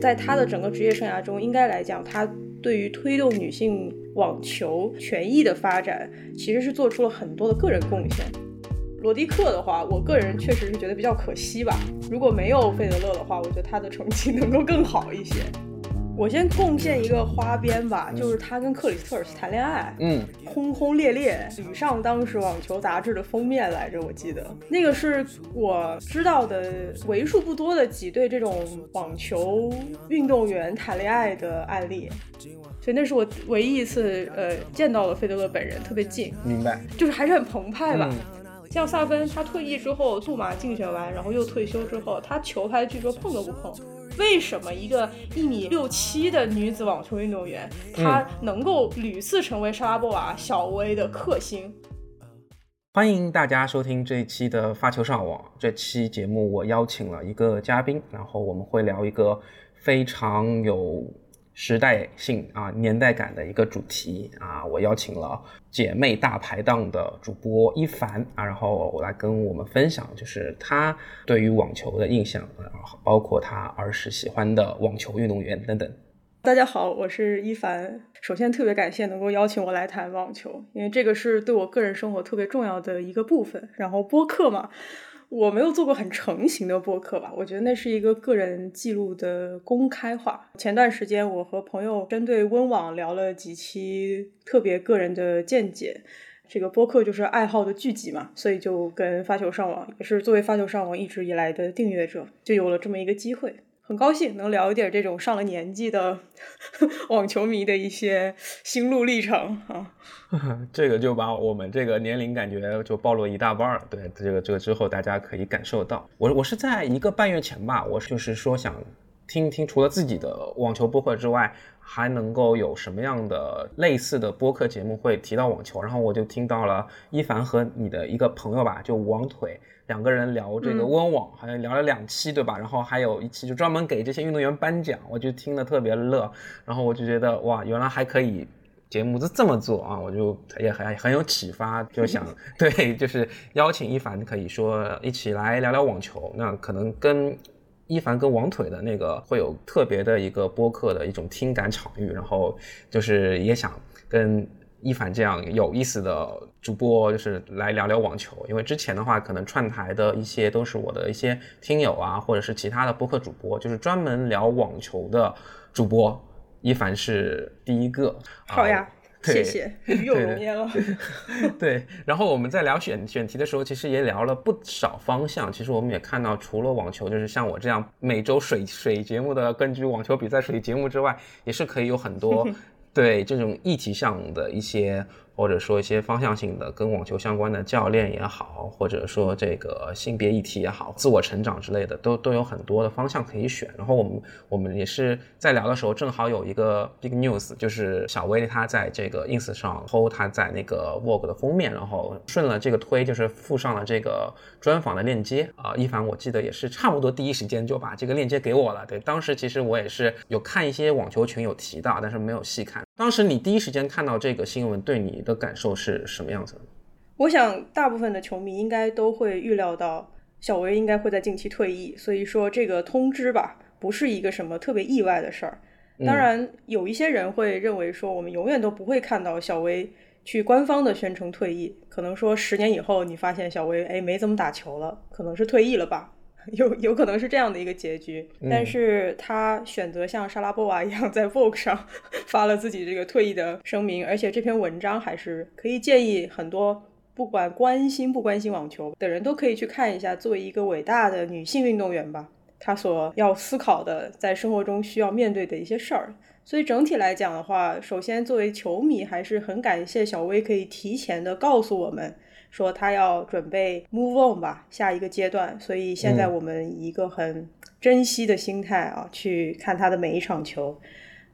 在他的整个职业生涯中，应该来讲，他对于推动女性网球权益的发展，其实是做出了很多的个人贡献。罗迪克的话，我个人确实是觉得比较可惜吧。如果没有费德勒的话，我觉得他的成绩能够更好一些。我先贡献一个花边吧，就是他跟克里斯特尔斯谈恋爱，嗯，轰轰烈烈，屡上当时网球杂志的封面来着。我记得那个是我知道的为数不多的几对这种网球运动员谈恋爱的案例，所以那是我唯一一次呃见到了费德勒本人，特别近，明白，就是还是很澎湃吧。嗯像萨芬，他退役之后，杜马竞选完，然后又退休之后，他球拍据说碰都不碰。为什么一个一米六七的女子网球运动员，她能够屡次成为莎拉波娃、小威的克星？欢迎大家收听这一期的发球上网。这期节目我邀请了一个嘉宾，然后我们会聊一个非常有时代性啊年代感的一个主题啊。我邀请了姐妹大排档的主播一凡啊，然后我来跟我们分享，就是她对于网球的印象，啊，包括她儿时喜欢的网球运动员等等。大家好，我是一凡。首先特别感谢能够邀请我来谈网球，因为这个是对我个人生活特别重要的一个部分。然后播客嘛，我没有做过很成型的播客吧，我觉得那是一个个人记录的公开化。前段时间我和朋友针对温网聊了几期特别个人的见解，这个播客就是爱好的聚集嘛，所以就跟发球上网也是作为发球上网一直以来的订阅者，就有了这么一个机会。很高兴能聊一点这种上了年纪的 网球迷的一些心路历程啊。这个就把我们这个年龄感觉就暴露一大半了。对，这个这个之后大家可以感受到。我我是在一个半月前吧，我就是说想听一听除了自己的网球播客之外，还能够有什么样的类似的播客节目会提到网球。然后我就听到了一凡和你的一个朋友吧，就王腿。两个人聊这个温网，好像聊了两期，对吧？然后还有一期就专门给这些运动员颁奖，我就听得特别乐。然后我就觉得哇，原来还可以节目是这么做啊！我就也很很有启发，就想 对，就是邀请一凡，可以说一起来聊聊网球。那可能跟一凡跟王腿的那个会有特别的一个播客的一种听感场域，然后就是也想跟。一凡这样有意思的主播，就是来聊聊网球。因为之前的话，可能串台的一些都是我的一些听友啊，或者是其他的播客主播，就是专门聊网球的主播。一凡是第一个。好呀，谢谢，与有荣焉了。对，然后我们在聊选选题的时候，其实也聊了不少方向。其实我们也看到，除了网球，就是像我这样每周水水节目的，根据网球比赛水节目之外，也是可以有很多。对这种议题上的一些。或者说一些方向性的跟网球相关的教练也好，或者说这个性别议题也好，自我成长之类的，都都有很多的方向可以选。然后我们我们也是在聊的时候，正好有一个 big news，就是小薇她在这个 ins 上 po 她在那个 vogue 的封面，然后顺了这个推，就是附上了这个专访的链接啊。一凡我记得也是差不多第一时间就把这个链接给我了。对，当时其实我也是有看一些网球群有提到，但是没有细看。当时你第一时间看到这个新闻，对你的感受是什么样子的？我想大部分的球迷应该都会预料到小维应该会在近期退役，所以说这个通知吧，不是一个什么特别意外的事儿。当然，有一些人会认为说，我们永远都不会看到小维去官方的宣称退役，可能说十年以后你发现小维哎没怎么打球了，可能是退役了吧。有有可能是这样的一个结局，但是他选择像莎拉波娃一样在 Vogue 上 发了自己这个退役的声明，而且这篇文章还是可以建议很多不管关心不关心网球的人都可以去看一下。作为一个伟大的女性运动员吧，她所要思考的在生活中需要面对的一些事儿。所以整体来讲的话，首先作为球迷还是很感谢小薇可以提前的告诉我们。说他要准备 move on 吧，下一个阶段。所以现在我们以一个很珍惜的心态啊，去看他的每一场球。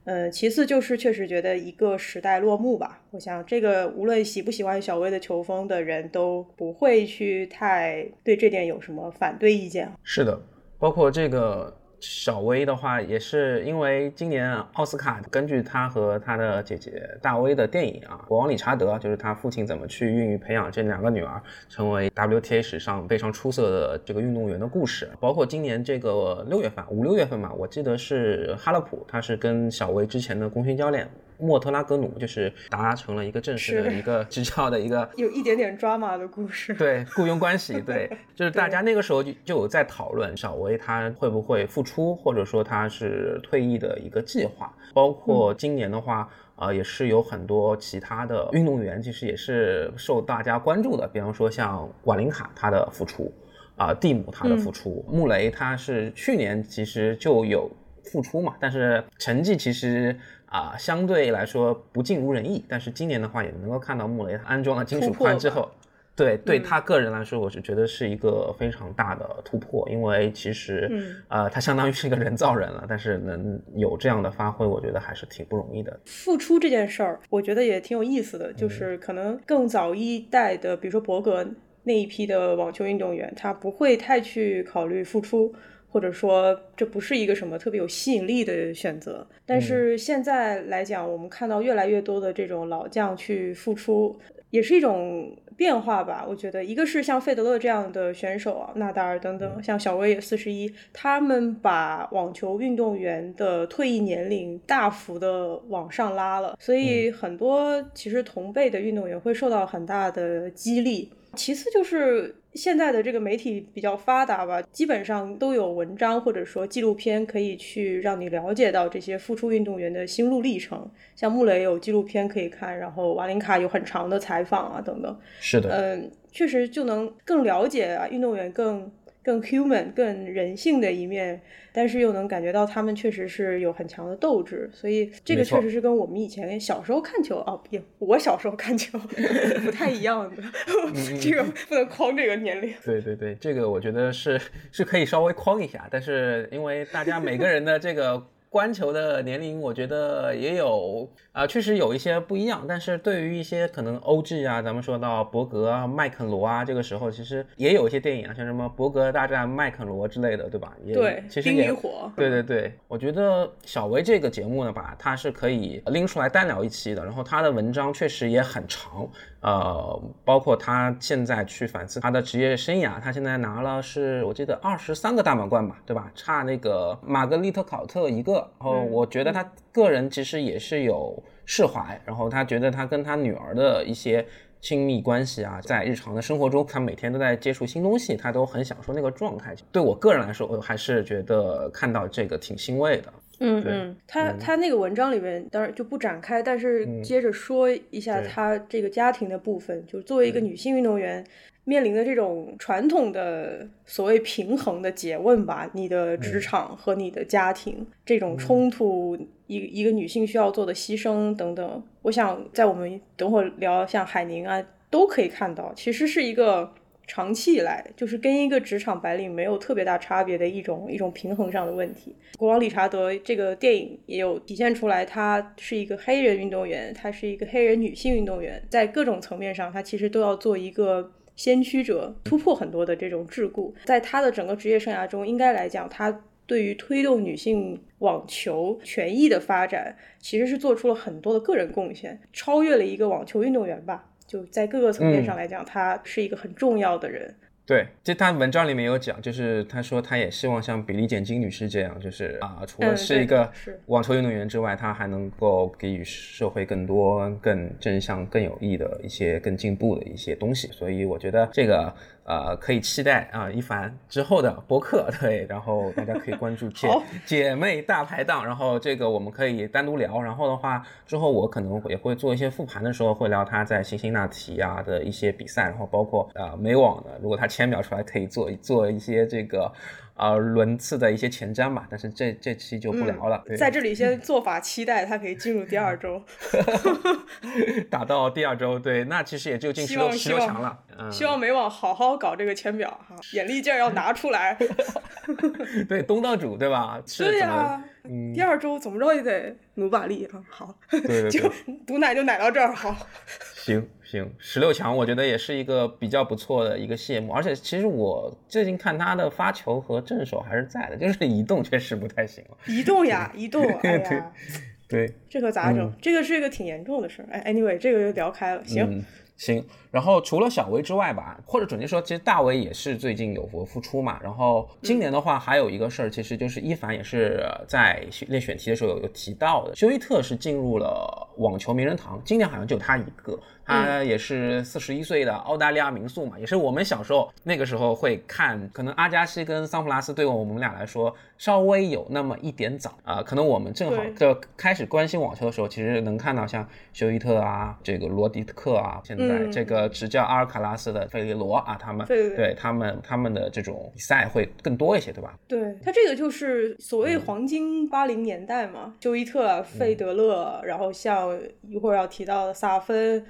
嗯，其次就是确实觉得一个时代落幕吧。我想这个无论喜不喜欢小威的球风的人都不会去太对这点有什么反对意见。是的，包括这个。小威的话，也是因为今年奥斯卡根据他和他的姐姐大威的电影啊，《国王理查德》，就是他父亲怎么去孕育培养这两个女儿，成为 WTA 史上非常出色的这个运动员的故事。包括今年这个六月份，五六月份吧，我记得是哈勒普，他是跟小威之前的功勋教练。莫特拉格努就是达成了一个正式的一个执教的一个 有一点点抓马的故事，对雇佣关系，对，就是大家那个时候就就有在讨论小维他会不会复出，或者说他是退役的一个计划。包括今年的话，呃，也是有很多其他的运动员，其实也是受大家关注的，比方说像瓦林卡他的复出，啊，蒂姆他的复出，穆雷他是去年其实就有复出嘛，但是成绩其实。啊，相对来说不尽如人意，但是今年的话也能够看到穆雷安装了金属髋之后，对对他个人来说，我是觉得是一个非常大的突破，因为其实呃他相当于是一个人造人了，但是能有这样的发挥，我觉得还是挺不容易的。复出这件事儿，我觉得也挺有意思的，就是可能更早一代的，比如说伯格那一批的网球运动员，他不会太去考虑复出。或者说这不是一个什么特别有吸引力的选择，但是现在来讲，我们看到越来越多的这种老将去复出，也是一种变化吧。我觉得一个是像费德勒这样的选手啊，纳达尔等等，像小威也四十一，他们把网球运动员的退役年龄大幅的往上拉了，所以很多其实同辈的运动员会受到很大的激励。其次就是现在的这个媒体比较发达吧，基本上都有文章或者说纪录片可以去让你了解到这些复出运动员的心路历程。像穆雷有纪录片可以看，然后瓦林卡有很长的采访啊等等。是的，嗯，确实就能更了解啊运动员更。更 human、更人性的一面，但是又能感觉到他们确实是有很强的斗志，所以这个确实是跟我们以前小时候看球哦，也我小时候看球 不太一样的，这个不能框这个年龄。对对对，这个我觉得是是可以稍微框一下，但是因为大家每个人的这个。观球的年龄，我觉得也有啊，确实有一些不一样。但是对于一些可能欧剧啊，咱们说到伯格啊、麦肯罗啊，这个时候其实也有一些电影啊，像什么伯格大战麦肯罗之类的，对吧？对，其实也火。对对对，我觉得小维这个节目呢吧，它是可以拎出来单聊一期的。然后他的文章确实也很长。呃，包括他现在去反思他的职业生涯，他现在拿了是我记得二十三个大满贯吧，对吧？差那个玛格丽特考特一个。然后我觉得他个人其实也是有释怀，然后他觉得他跟他女儿的一些亲密关系啊，在日常的生活中，他每天都在接触新东西，他都很享受那个状态。对我个人来说，我还是觉得看到这个挺欣慰的。嗯嗯，他他那个文章里面当然就不展开，但是接着说一下他这个家庭的部分，就是作为一个女性运动员面临的这种传统的所谓平衡的诘问吧，你的职场和你的家庭这种冲突，一一个女性需要做的牺牲等等，我想在我们等会儿聊像海宁啊都可以看到，其实是一个。长期以来，就是跟一个职场白领没有特别大差别的一种一种平衡上的问题。国王理查德这个电影也有体现出来，他是一个黑人运动员，他是一个黑人女性运动员，在各种层面上，他其实都要做一个先驱者，突破很多的这种桎梏。在他的整个职业生涯中，应该来讲，他对于推动女性网球权益的发展，其实是做出了很多的个人贡献，超越了一个网球运动员吧。就在各个层面上来讲，他是一个很重要的人。对，就他文章里面有讲，就是他说他也希望像比利简金女士这样，就是啊，除了是一个网球运动员之外，他还能够给予社会更多、更正向、更有益的一些、更进步的一些东西。所以我觉得这个。呃，可以期待啊，一凡之后的播客，对，然后大家可以关注姐 姐妹大排档，然后这个我们可以单独聊，然后的话之后我可能也会做一些复盘的时候会聊他在辛辛那提啊的一些比赛，然后包括呃美网的，如果他签表出来可以做做一些这个。呃，轮次的一些前瞻吧，但是这这期就不聊了。在这里先做法期待，他可以进入第二周 打到第二周，对，那其实也就进十六十六强了。希望美网好好搞这个签表哈，眼力劲儿要拿出来。对，东道主对吧？对呀，第二周怎么着也得努把力啊。好，对对就毒奶就奶到这儿，好。行行，十六强我觉得也是一个比较不错的一个谢幕，而且其实我最近看他的发球和正手还是在的，就是 移动确实不太行了。移动呀，移动，哎呀，对，这可咋整？这个是一个挺严重的事儿。哎，anyway，这个就聊开了。行。行，然后除了小威之外吧，或者准确说，其实大威也是最近有过复出嘛。然后今年的话，还有一个事儿，其实就是一凡也是在练选题的时候有有提到的，休伊特是进入了网球名人堂，今年好像就他一个。他也是四十一岁的澳大利亚民宿嘛，也是我们小时候那个时候会看，可能阿加西跟桑普拉斯对我们俩来说稍微有那么一点早啊，可能我们正好就开始关心网球的时候，其实能看到像休伊特啊，这个罗迪克啊，现在这个执教阿尔卡拉斯的费雷罗啊，他们对他们他们的这种比赛会更多一些，对吧？对他这个就是所谓黄金八零年代嘛，休伊特、费德勒，然后像一会儿要提到的萨芬。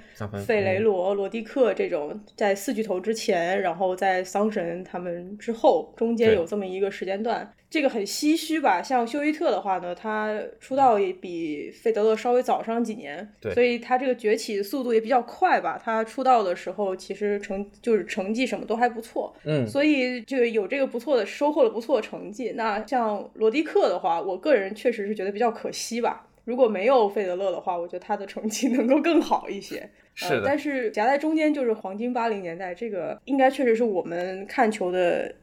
费雷罗、罗迪克这种在四巨头之前，然后在桑神他们之后，中间有这么一个时间段，这个很唏嘘吧？像休伊特的话呢，他出道也比费德勒稍微早上几年，所以他这个崛起速度也比较快吧？他出道的时候其实成就是成绩什么都还不错，嗯，所以就有这个不错的收获了不错的成绩。那像罗迪克的话，我个人确实是觉得比较可惜吧。如果没有费德勒的话，我觉得他的成绩能够更好一些。是的，但是夹在中间就是黄金八零年代，这个应该确实是我们看球的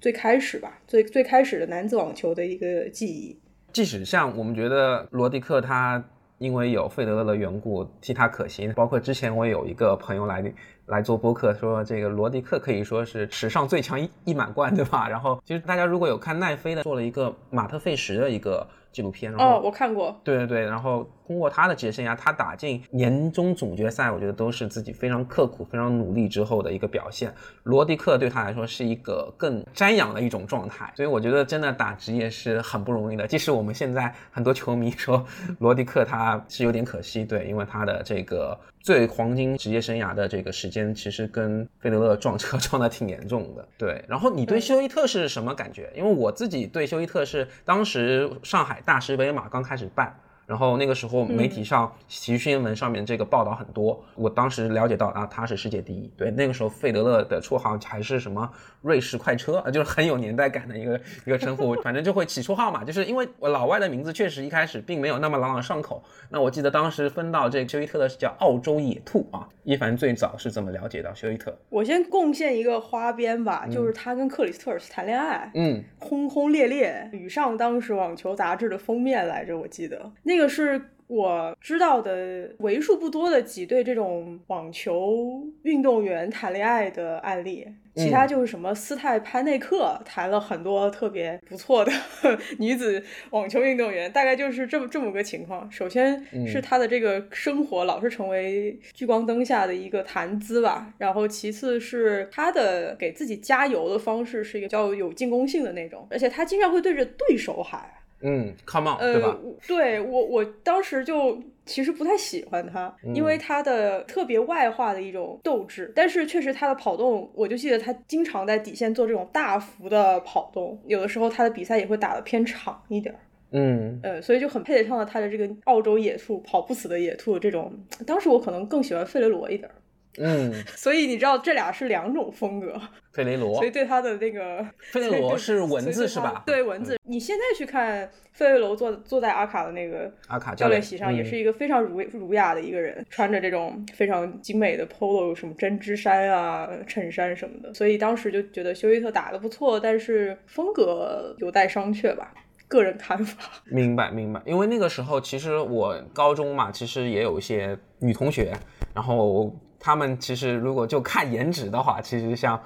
最开始吧，最最开始的男子网球的一个记忆。即使像我们觉得罗迪克他因为有费德勒的缘故替他可惜，包括之前我有一个朋友来来做播客说，这个罗迪克可以说是史上最强一一满贯，对吧？然后其实大家如果有看奈飞的做了一个马特费什的一个。纪录片哦，我看过。对对对，然后通过他的职业生涯，他打进年终总决赛，我觉得都是自己非常刻苦、非常努力之后的一个表现。罗迪克对他来说是一个更瞻仰的一种状态，所以我觉得真的打职业是很不容易的。即使我们现在很多球迷说罗迪克他是有点可惜，对，因为他的这个最黄金职业生涯的这个时间，其实跟费德勒撞车撞的挺严重的。对，然后你对休伊特是什么感觉？因为我自己对休伊特是当时上海。大师杯嘛，刚开始办。然后那个时候媒体上体育新闻上面这个报道很多，我当时了解到啊他是世界第一。对，那个时候费德勒的绰号还是什么瑞士快车啊，就是很有年代感的一个一个称呼，反正就会起绰号嘛。就是因为我老外的名字确实一开始并没有那么朗朗上口。那我记得当时分到这个休伊特的是叫澳洲野兔啊。一凡最早是怎么了解到休伊特？我先贡献一个花边吧，就是他跟克里斯特尔斯谈恋爱，嗯，轰轰烈烈，屡上当时网球杂志的封面来着，我记得那。这个是我知道的为数不多的几对这种网球运动员谈恋爱的案例，其他就是什么斯泰潘内克谈了很多特别不错的 女子网球运动员，大概就是这么这么个情况。首先是他的这个生活老是成为聚光灯下的一个谈资吧，然后其次是他的给自己加油的方式是一个比较有进攻性的那种，而且他经常会对着对手喊。嗯，Come on，对吧？对我，我当时就其实不太喜欢他，因为他的特别外化的一种斗志。但是确实他的跑动，我就记得他经常在底线做这种大幅的跑动，有的时候他的比赛也会打的偏长一点儿。嗯，呃，所以就很配得上了他的这个澳洲野兔，跑不死的野兔这种。当时我可能更喜欢费雷罗一点儿。嗯，所以你知道这俩是两种风格。费雷罗，所以对他的那个费雷罗是文字是吧？对文字，你现在去看费雷罗坐坐在阿卡的那个阿卡教练席上，也是一个非常儒儒雅的一个人，穿着这种非常精美的 polo，什么针织衫啊、衬衫什么的。所以当时就觉得休伊特打的不错，但是风格有待商榷吧，个人看法。明白明白，因为那个时候其实我高中嘛，其实也有一些女同学，然后他们其实如果就看颜值的话，其实像。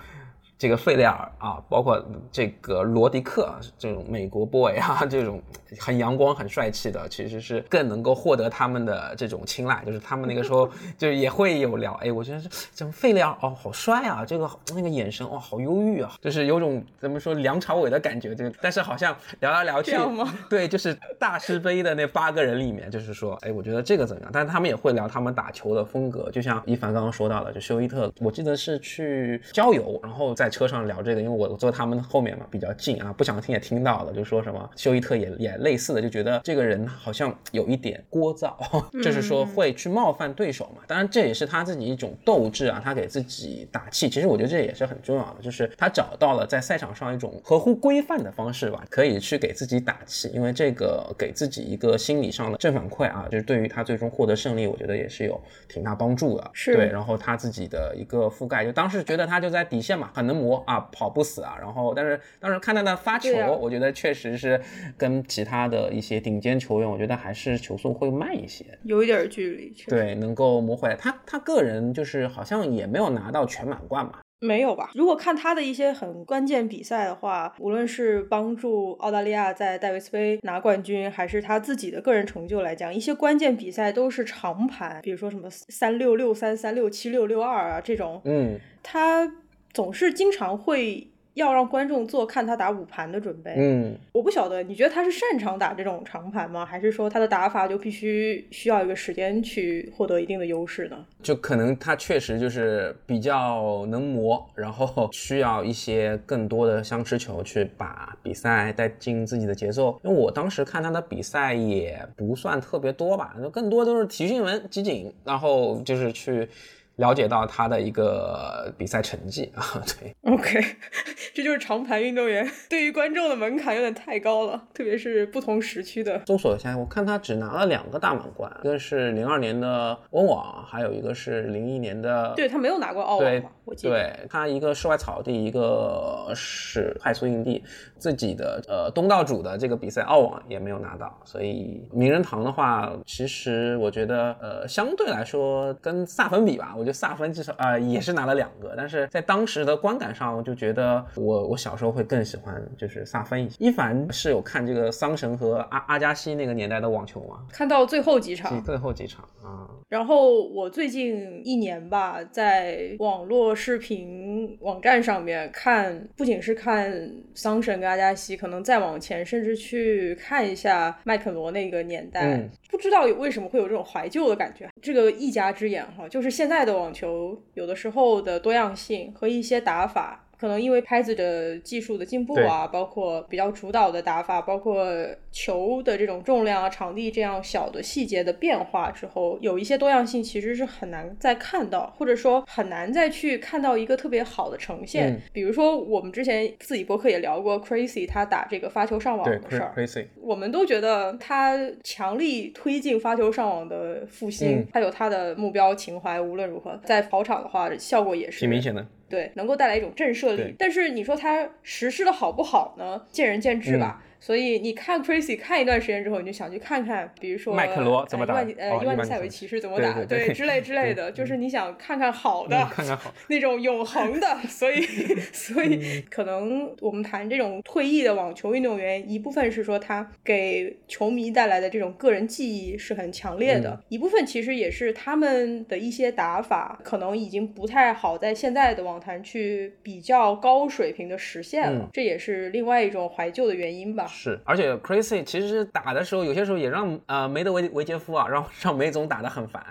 这个费雷尔啊，包括这个罗迪克这种美国 boy 啊，这种很阳光、很帅气的，其实是更能够获得他们的这种青睐。就是他们那个时候 就也会有聊，哎，我觉得是怎么费雷尔哦，好帅啊，这个那个眼神哇，好忧郁啊，就是有种怎么说梁朝伟的感觉。就但是好像聊来聊去，对，就是大师杯的那八个人里面，就是说，哎，我觉得这个怎么样？但是他们也会聊他们打球的风格，就像一凡刚刚说到的，就休伊特，我记得是去郊游，然后在。在车上聊这个，因为我坐他们后面嘛，比较近啊，不想听也听到了，就说什么休伊特也也类似的，就觉得这个人好像有一点聒噪，就是说会去冒犯对手嘛。当然这也是他自己一种斗志啊，他给自己打气。其实我觉得这也是很重要的，就是他找到了在赛场上一种合乎规范的方式吧，可以去给自己打气，因为这个给自己一个心理上的正反馈啊，就是对于他最终获得胜利，我觉得也是有挺大帮助的。是对，然后他自己的一个覆盖，就当时觉得他就在底线嘛，可能磨啊，跑不死啊。然后，但是当时看他的发球，啊我觉得确实是跟其他的一些顶尖球员，我觉得还是球速会慢一些。有一点距离，对，能够磨回来。他他个人就是好像也没有拿到全满贯嘛。没有吧？如果看他的一些很关键比赛的话，无论是帮助澳大利亚在戴维斯杯拿冠军，还是他自己的个人成就来讲，一些关键比赛都是长盘，比如说什么三六六三、三六七六六二啊这种，嗯，他总是经常会要让观众做看他打五盘的准备。嗯，我不晓得，你觉得他是擅长打这种长盘吗？还是说他的打法就必须需要一个时间去获得一定的优势呢？就可能他确实就是比较能磨，然后需要一些更多的相持球去把比赛带进自己的节奏。因为我当时看他的比赛也不算特别多吧，就更多都是体育新闻集锦，然后就是去。了解到他的一个比赛成绩 啊，对，OK，这就是长盘运动员对于观众的门槛有点太高了，特别是不同时区的。搜索一下，我看他只拿了两个大满贯，一个是零二年的温网，还有一个是零一年的。对他没有拿过澳网对嘛？我记得。对他一个室外草地，一个是快速硬地，自己的呃东道主的这个比赛澳网也没有拿到，所以名人堂的话，其实我觉得呃相对来说跟萨芬比吧，我觉得萨芬至少呃也是拿了两个，但是在当时的观感上，我就觉得我我小时候会更喜欢就是萨芬一些。一凡是有看这个桑神和阿阿加西那个年代的网球吗？看到最后几场，最后几场啊，然后我最近一年吧，在网络视频网站上面看，不仅是看桑神跟阿加西，可能再往前，甚至去看一下麦肯罗那个年代，嗯不知道为什么会有这种怀旧的感觉。这个一家之言哈，就是现在的网球有的时候的多样性和一些打法。可能因为拍子的技术的进步啊，包括比较主导的打法，包括球的这种重量啊、场地这样小的细节的变化之后，有一些多样性其实是很难再看到，或者说很难再去看到一个特别好的呈现。嗯比如说，我们之前自己博客也聊过 Crazy 他打这个发球上网的事儿，，crazy，我们都觉得他强力推进发球上网的复兴，嗯他有他的目标情怀，无论如何在跑场的话，效果也是挺明显的。对，能够带来一种震慑力。但是你说它实施的好不好呢？见仁见智嗯吧。所以你看 Crazy 看一段时间之后，你就想去看看，比如说麦克罗怎么打呃伊万尼塞维奇是怎么打，对之类之类的，就是你想看看好的，嗯看看好，那种永恒的，所以所以可能我们谈这种退役的网球运动员，一部分是说他给球迷带来的这种个人记忆是很强烈的，一部分其实也是他们的一些打法可能已经不太好在现在的网坛去比较高水平的实现了，嗯这也是另外一种怀旧的原因吧。是，而且 Crazy 其实打的时候，有些时候也让呃梅德维维杰夫啊，让 让梅总打得很烦，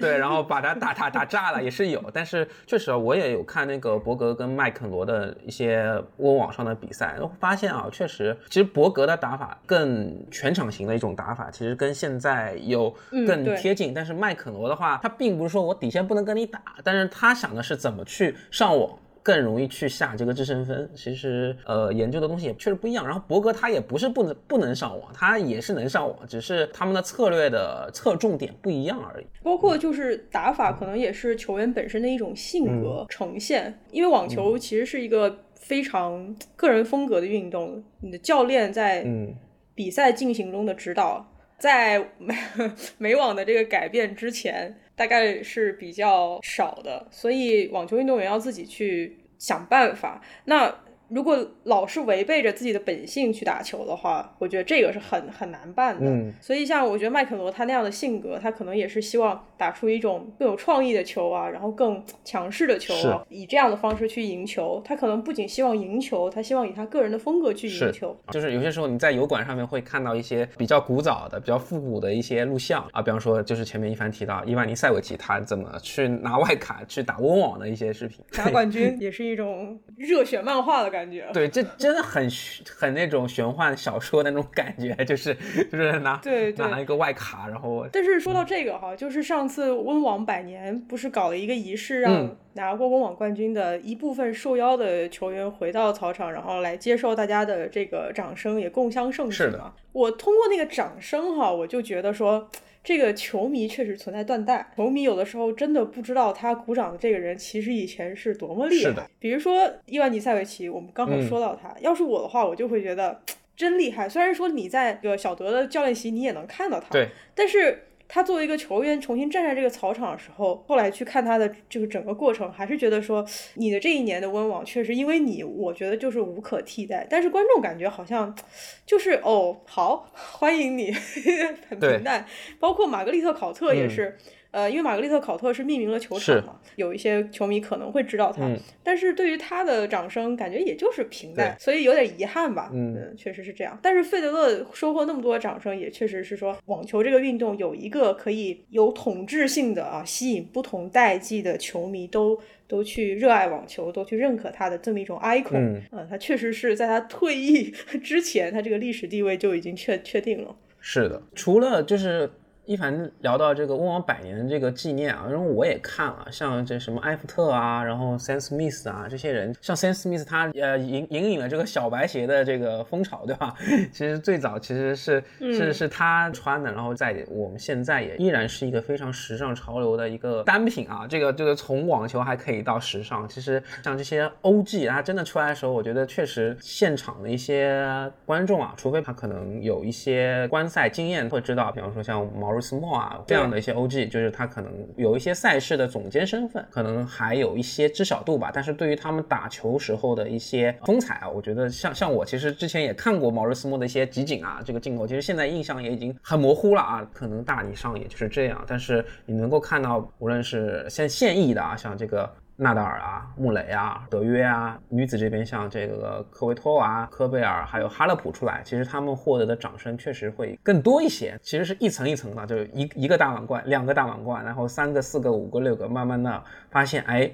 对，然后把他打打打炸了也是有，但是确实啊，我也有看那个伯格跟麦肯罗的一些温网上的比赛，发现啊，确实，其实伯格的打法更全场型的一种打法，其实跟现在有更贴近，但是麦肯罗的话，他并不是说我底线不能跟你打，但是他想的是怎么去上网。更容易去下这个制胜分。其实，呃，研究的东西也确实不一样。然后博格他也不是不能不能上网，他也是能上网，只是他们的策略的侧重点不一样而已。包括就是打法，可能也是球员本身的一种性格呈现。因为网球其实是一个非常个人风格的运动，你的教练在嗯比赛进行中的指导，在美 美网的这个改变之前，大概是比较少的，所以网球运动员要自己去想办法。那如果老是违背着自己的本性去打球的话，我觉得这个是很很难办的。嗯，所以像我觉得麦肯罗他那样的性格，他可能也是希望打出一种更有创意的球啊，然后更强势的球啊，以这样的方式去赢球。他可能不仅希望赢球，他希望以他个人的风格去赢球。就是有些时候你在油管上面会看到一些比较古早的、比较复古的一些录像啊，比方说就是前面一凡提到伊万尼塞维奇他怎么去拿外卡去打温网的一些视频，拿冠军也是一种热血漫画的感觉。对，这。真的很很那种玄幻小说的那种感觉，就是就是拿对拿了一个外卡，然后。但是说到这个哈，就是上次温网百年不是搞了一个仪式，让拿过温网冠军的一部分受邀的球员回到操场，然后来接受大家的这个掌声，也共襄盛举嘛。我通过那个掌声哈，我就觉得说。这个球迷确实存在断代，球迷有的时候真的不知道他鼓掌的这个人其实以前是多么厉害。比如说伊万尼塞维奇，我们刚好说到他，要是我的话，我就会觉得 真厉害。虽然说你在个小德的教练席你也能看到他，对，但是。他作为一个球员重新站在这个草场的时候，后来去看他的就是整个过程，还是觉得说你的这一年的温网确实因为你，我觉得就是无可替代。但是观众感觉好像就是哦，好 欢迎你，很平淡。包括玛格丽特考特也是。呃，因为玛格丽特考特是命名了球场嘛，有一些球迷可能会知道他，但是对于他的掌声感觉也就是平淡，所以有点遗憾吧。嗯，确实是这样。但是费德勒收获那么多掌声，也确实是说网球这个运动有一个可以有统治性的啊，吸引不同代际的球迷都都去热爱网球，都去认可他的这么一种 icon。嗯，他确实是在他退役 之前，他这个历史地位就已经确确定了。是的，除了就是。一凡聊到这个温网百年这个纪念啊，然后我也看了，像这什么埃弗特啊，然后 Sam Smith 啊这些人，像 Sam Smith 他呃引引领了这个小白鞋的这个风潮，对吧？其实最早其实是是是他穿的，然后在我们现在也依然是一个非常时尚潮流的一个单品啊。这个这个从网球还可以到时尚，其实像这些 OG 他真的出来的时候，我觉得确实现场的一些观众啊，除非他可能有一些观赛经验，会知道，比方说像毛。斯莫啊，这样的一些 OG，就是他可能有一些赛事的总监身份，可能还有一些知晓度吧。但是对于他们打球时候的一些风采啊，我觉得像像我其实之前也看过毛瑞斯莫的一些集锦啊，这个镜头其实现在印象也已经很模糊了啊。可能大体上也就是这样，但是你能够看到，无论是现现役的啊，像这个。纳达尔啊，穆雷啊，德约啊，女子这边像这个科维托娃、科贝尔，还有哈勒普出来，其实他们获得的掌声确实会更多一些。其实是一层一层的，就一一个大满贯，两个大满贯，然后三个、四个、五个、六个，慢慢的发现，哎，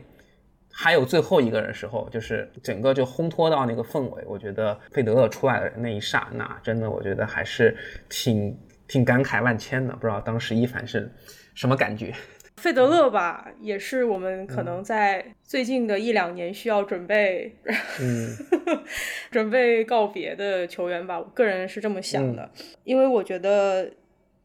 还有最后一个人时候，就是整个就烘托到那个氛围。我觉得费德勒出来的那一刹那，真的，我觉得还是挺挺感慨万千的。不知道当时一凡是什么感觉？费德勒吧，也是我们可能在最近的一两年需要准备，嗯，准备告别的球员吧。我个人是这么想的，因为我觉得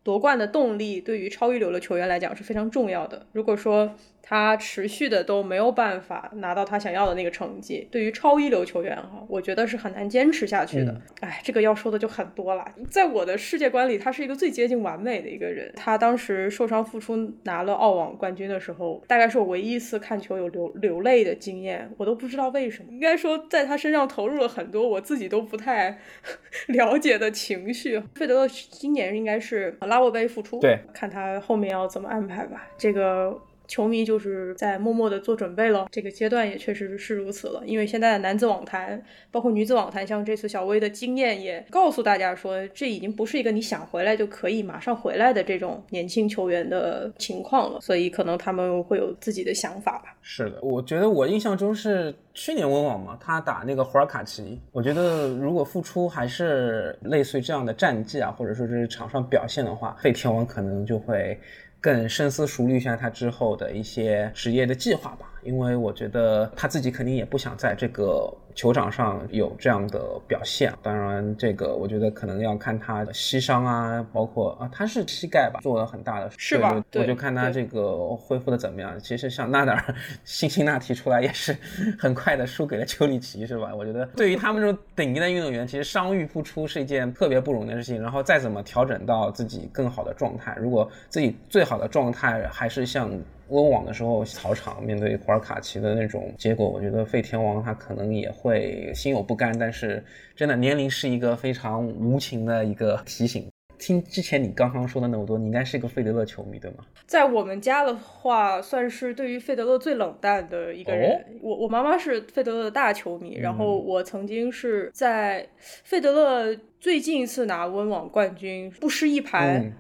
夺冠的动力对于超一流的球员来讲是非常重要的。如果说他持续的都没有办法拿到他想要的那个成绩，对于超一流球员哈，我觉得是很难坚持下去的。哎，这个要说的就很多了。在我的世界观里，他是一个最接近完美的一个人。他当时受伤复出拿了澳网冠军的时候，大概是我唯一一次看球有流流泪的经验。我都不知道为什么，应该说在他身上投入了很多我自己都不太 了解的情绪。费德勒今年应该是拉沃杯复出，对，看他后面要怎么安排吧。这个。球迷就是在默默的做准备了，这个阶段也确实是如此了。因为现在的男子网坛，包括女子网坛，像这次小威的经验也告诉大家说，这已经不是一个你想回来就可以马上回来的这种年轻球员的情况了。所以可能他们会有自己的想法吧。是的，我觉得我印象中是去年温网嘛，他打那个胡尔卡奇，我觉得如果复出还是类似于这样的战绩啊，或者说是场上表现的话，费天王可能就会。更深思熟虑一下他之后的一些职业的计划吧，因为我觉得他自己肯定也不想在这个。球场上有这样的表现，当然这个我觉得可能要看他的膝伤啊，包括啊他是膝盖吧，做了很大的是吧？我就看他这个恢复的怎么样。其实像纳达尔、辛辛那提出来也是 很快的输给了丘里奇，是吧？我觉得对于他们这种顶级的运动员，其实伤愈复出是一件特别不容易的事情。然后再怎么调整到自己更好的状态，如果自己最好的状态还是像。温网的时候，草场面对胡尔卡奇的那种结果，我觉得费天王他可能也会心有不甘。但是真的，年龄是一个非常无情的一个提醒。听之前你刚刚说的那么多，你应该是一个费德勒球迷对吗？在我们家的话，算是对于费德勒最冷淡的一个人。我我妈妈是费德勒的大球迷，然后我曾经是在费德勒最近一次拿温网冠军不失一盘，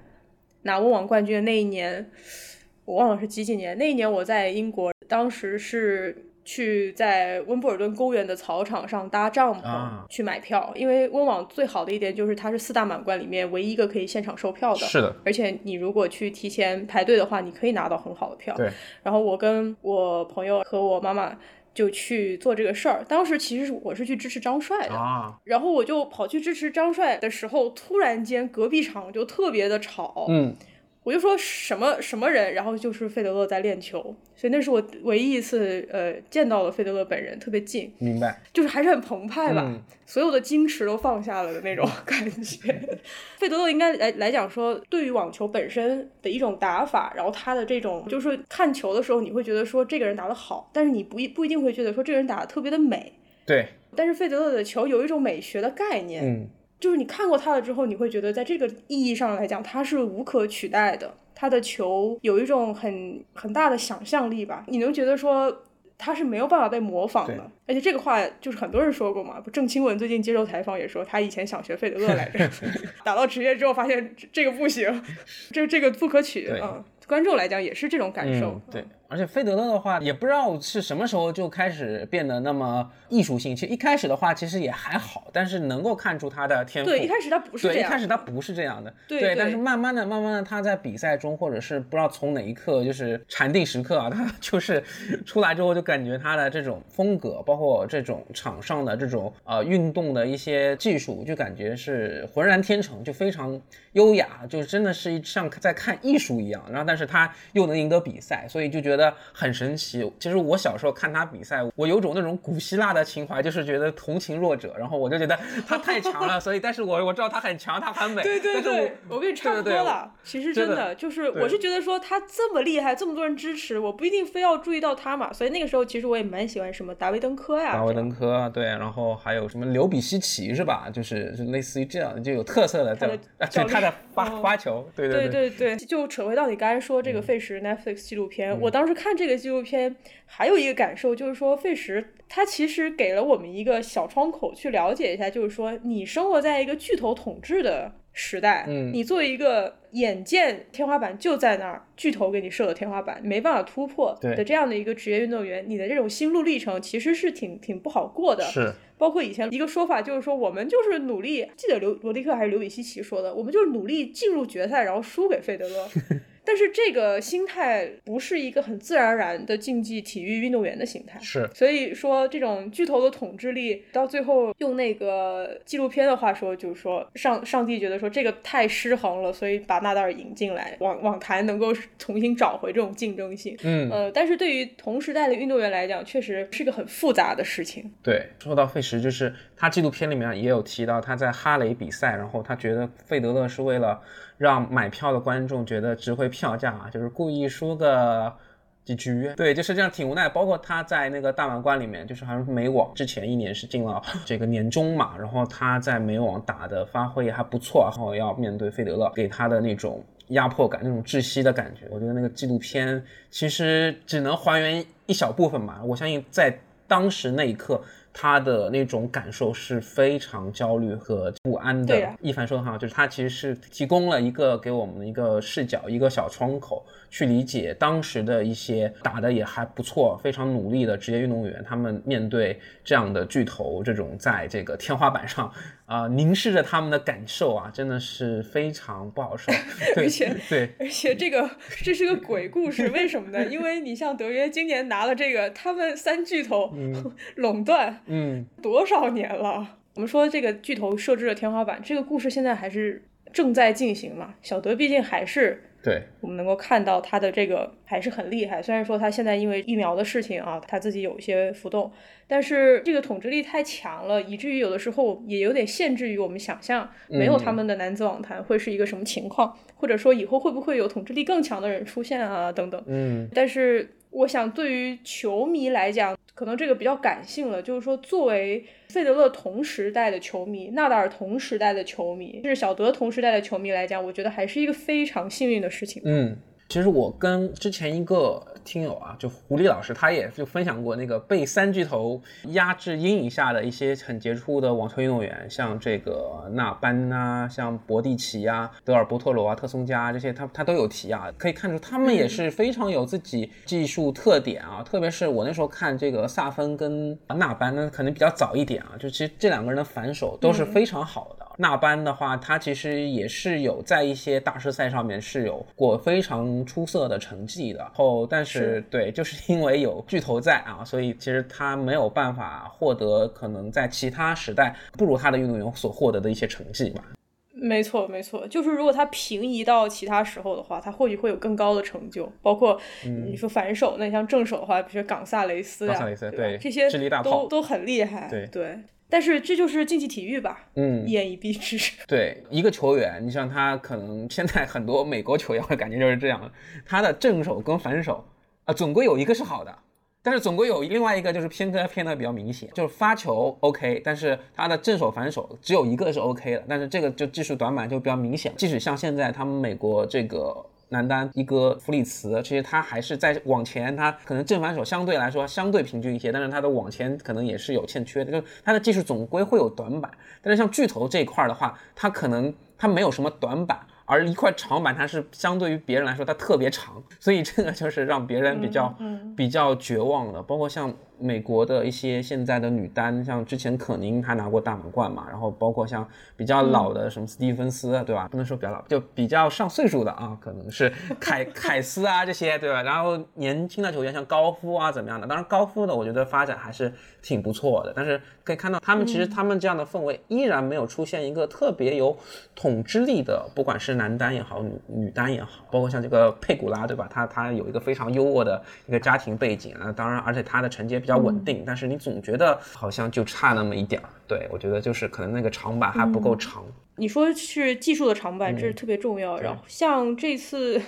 拿温网冠军的那一年，我忘了是几几年。那一年我在英国，当时是。去在温布尔顿公园的草场上搭帐篷去买票，因为温网最好的一点就是它是四大满贯里面唯一一个可以现场售票的。是的，而且你如果去提前排队的话，你可以拿到很好的票。对。然后我跟我朋友和我妈妈就去做这个事儿。当时其实是我是去支持张帅的啊。然后我就跑去支持张帅的时候，突然间隔壁场就特别的吵。嗯。我就说什么什么人，然后就是费德勒在练球，所以那是我唯一一次呃见到了费德勒本人，特别近，明白，就是还是很澎湃吧，所有的矜持都放下了的那种 感觉。费德勒应该来来讲说，对于网球本身的一种打法，然后他的这种就是看球的时候，你会觉得说这个人打得好，但是你不一不一定会觉得说这个人打得特别的美，对。但是费德勒的球有一种美学的概念，嗯。就是你看过他了之后，你会觉得在这个意义上来讲，他是无可取代的。他的球有一种很很大的想象力吧，你能觉得说他是没有办法被模仿的。而且这个话就是很多人说过嘛，郑钦文最近接受采访也说，他以前想学费德勒来着，打到职业之后发现这个不行，这这个不可取啊。观众来讲也是这种感受，对。而且费德勒的话，也不知道是什么时候就开始变得那么艺术性。其实一开始的话，其实也还好，但是能够看出他的天赋。对，一开始他不是这样。对，一开始他不是这样的。对。但是慢慢的、慢慢的，他在比赛中，或者是不知道从哪一刻，就是禅定时刻啊，他 就是出来之后，就感觉他的这种风格，包括这种场上的这种呃运动的一些技术，就感觉是浑然天成，就非常优雅，就真的是像在看艺术一样。然后，但是他又能赢得比赛，所以就觉得。很神奇。其实我小时候看他比赛，我有种那种古希腊的情怀，就是觉得同情弱者。然后我就觉得他太强了，所以，但是我我知道他很强，他很美。对对对，我跟你差不多了。其实真的就是，我是觉得说他这么厉害，这么多人支持，我不一定非要注意到他嘛。所以那个时候，其实我也蛮喜欢什么达维登科呀，达维登科对，然后还有什么刘比西奇是吧？就是就类似于这样就有特色的，就他的发发球，对对对对，就扯回到你刚才说这个费时 Netflix 纪录片，我当时看这个纪录片，还有一个感受就是说，费时他其实给了我们一个小窗口去了解一下，就是说你生活在一个巨头统治的时代，嗯，你作为一个眼见天花板就在那儿，巨头给你设的天花板没办法突破的这样的一个职业运动员，你的这种心路历程其实是挺挺不好过的。是，包括以前一个说法就是说，我们就是努力，记得刘罗迪克还是刘比西奇说的，我们就是努力进入决赛，然后输给费德勒。但是这个心态不是一个很自然而然的竞技体育运动员的心态，是，所以说这种巨头的统治力，到最后用那个纪录片的话说，就是说上上帝觉得说这个太失衡了，所以把纳达尔引进来，网网坛能够重新找回这种竞争性。嗯，呃，但是对于同时代的运动员来讲，确实是个很复杂的事情。对，说到费时，就是他纪录片里面也有提到他在哈雷比赛，然后他觉得费德勒是为了。让买票的观众觉得值回票价啊，就是故意输个几局，对，就是这样，挺无奈。包括他在那个大满贯里面，就是好像美网之前一年是进了 这个年终嘛，然后他在美网打的发挥还不错，然后要面对费德勒，给他的那种压迫感、那种窒息的感觉。我觉得那个纪录片其实只能还原一小部分吧，我相信在当时那一刻。他的那种感受是非常焦虑和不安的。一凡说的好，就是他其实是提供了一个给我们的一个视角，一个小窗口。去理解当时的一些打的也还不错、非常努力的职业运动员，他们面对这样的巨头，这种在这个天花板上啊凝视着他们的感受啊，真的是非常不好受。而且对，而且这个这是个鬼故事，为什么呢？因为你像德约今年拿了这个，他们三巨头 垄断，嗯，多少年了？我们说这个巨头设置了天花板，这个故事现在还是正在进行嘛？小德毕竟还是。对，我们能够看到他的这个还是很厉害。虽然说他现在因为疫苗的事情啊，他自己有一些浮动，但是这个统治力太强了，以至于有的时候也有点限制于我们想象，没有他们的男子网坛会是一个什么情况，或者说以后会不会有统治力更强的人出现啊，等等。嗯，但是我想对于球迷来讲，可能这个比较感性了，就是说作为费德勒同时代的球迷，纳达尔同时代的球迷，甚至小德同时代的球迷来讲，我觉得还是一个非常幸运的事情。嗯，其实我跟之前一个听友啊，就狐狸老师，他也就分享过那个被三巨头压制阴影下的一些很杰出的网球运动员，像这个纳班呐、像博蒂奇啊、德尔波特罗啊、特松加这些，他他都有提啊，可以看出他们也是非常有自己技术特点啊。特别是我那时候看这个萨芬跟纳班呢，可能比较早一点啊，就其实这两个人的反手都是非常好的。纳班的话，他其实也是有在一些大师赛上面是有过非常出色的成绩的。后，但是对，就是因为有巨头在啊，所以其实他没有办法获得可能在其他时代不如他的运动员所获得的一些成绩吧。没错，没错，就是如果他平移到其他时候的话，他或许会有更高的成就。包括你说反手，那像正手的话，比如说冈萨雷斯呀，冈萨雷斯对这些都都很厉害。对对，但是这就是竞技体育吧，嗯一言以蔽之。对一个球员，你像他可能 现在很多美国球员，我感觉就是这样，他的正手跟反手啊，总归有一个是好的。但是总归有另外一个就是偏科偏的比较明显，就是发球 OK，但是他的正手反手只有一个是 OK 的，但是这个就技术短板就比较明显。即使像现在他们美国这个男单一哥弗里茨，其实他还是在往前，他可能正反手相对来说相对平均一些，但是他的往前可能也是有欠缺的，就是他的技术总归会有短板。但是像巨头这一块的话，他可能他没有什么短板。而一块长板，它是相对于别人来说，它特别长，所以这个就是让别人比较、比较绝望的。包括像美国的一些现在的女单，像之前可宁还拿过大满贯嘛，然后包括像比较老的什么斯蒂芬斯，对吧？不能说比较老，就比较上岁数的啊，可能是 凯凯斯啊这些，对吧？然后年轻的球员像高夫啊怎么样的？当然高夫的我觉得发展还是挺不错的，但是可以看到他们其实他们这样的氛围依然没有出现一个特别有统治力的，不管是男单也好，女女单也好，包括像这个佩古拉，对吧？他他有一个非常优渥的一个家庭背景啊，当然，而且他的成绩也比较稳定，但是你总觉得好像就差那么一点儿。对我觉得就是可能那个长板还不够长。你说是技术的长板，这是特别重要。然后像这次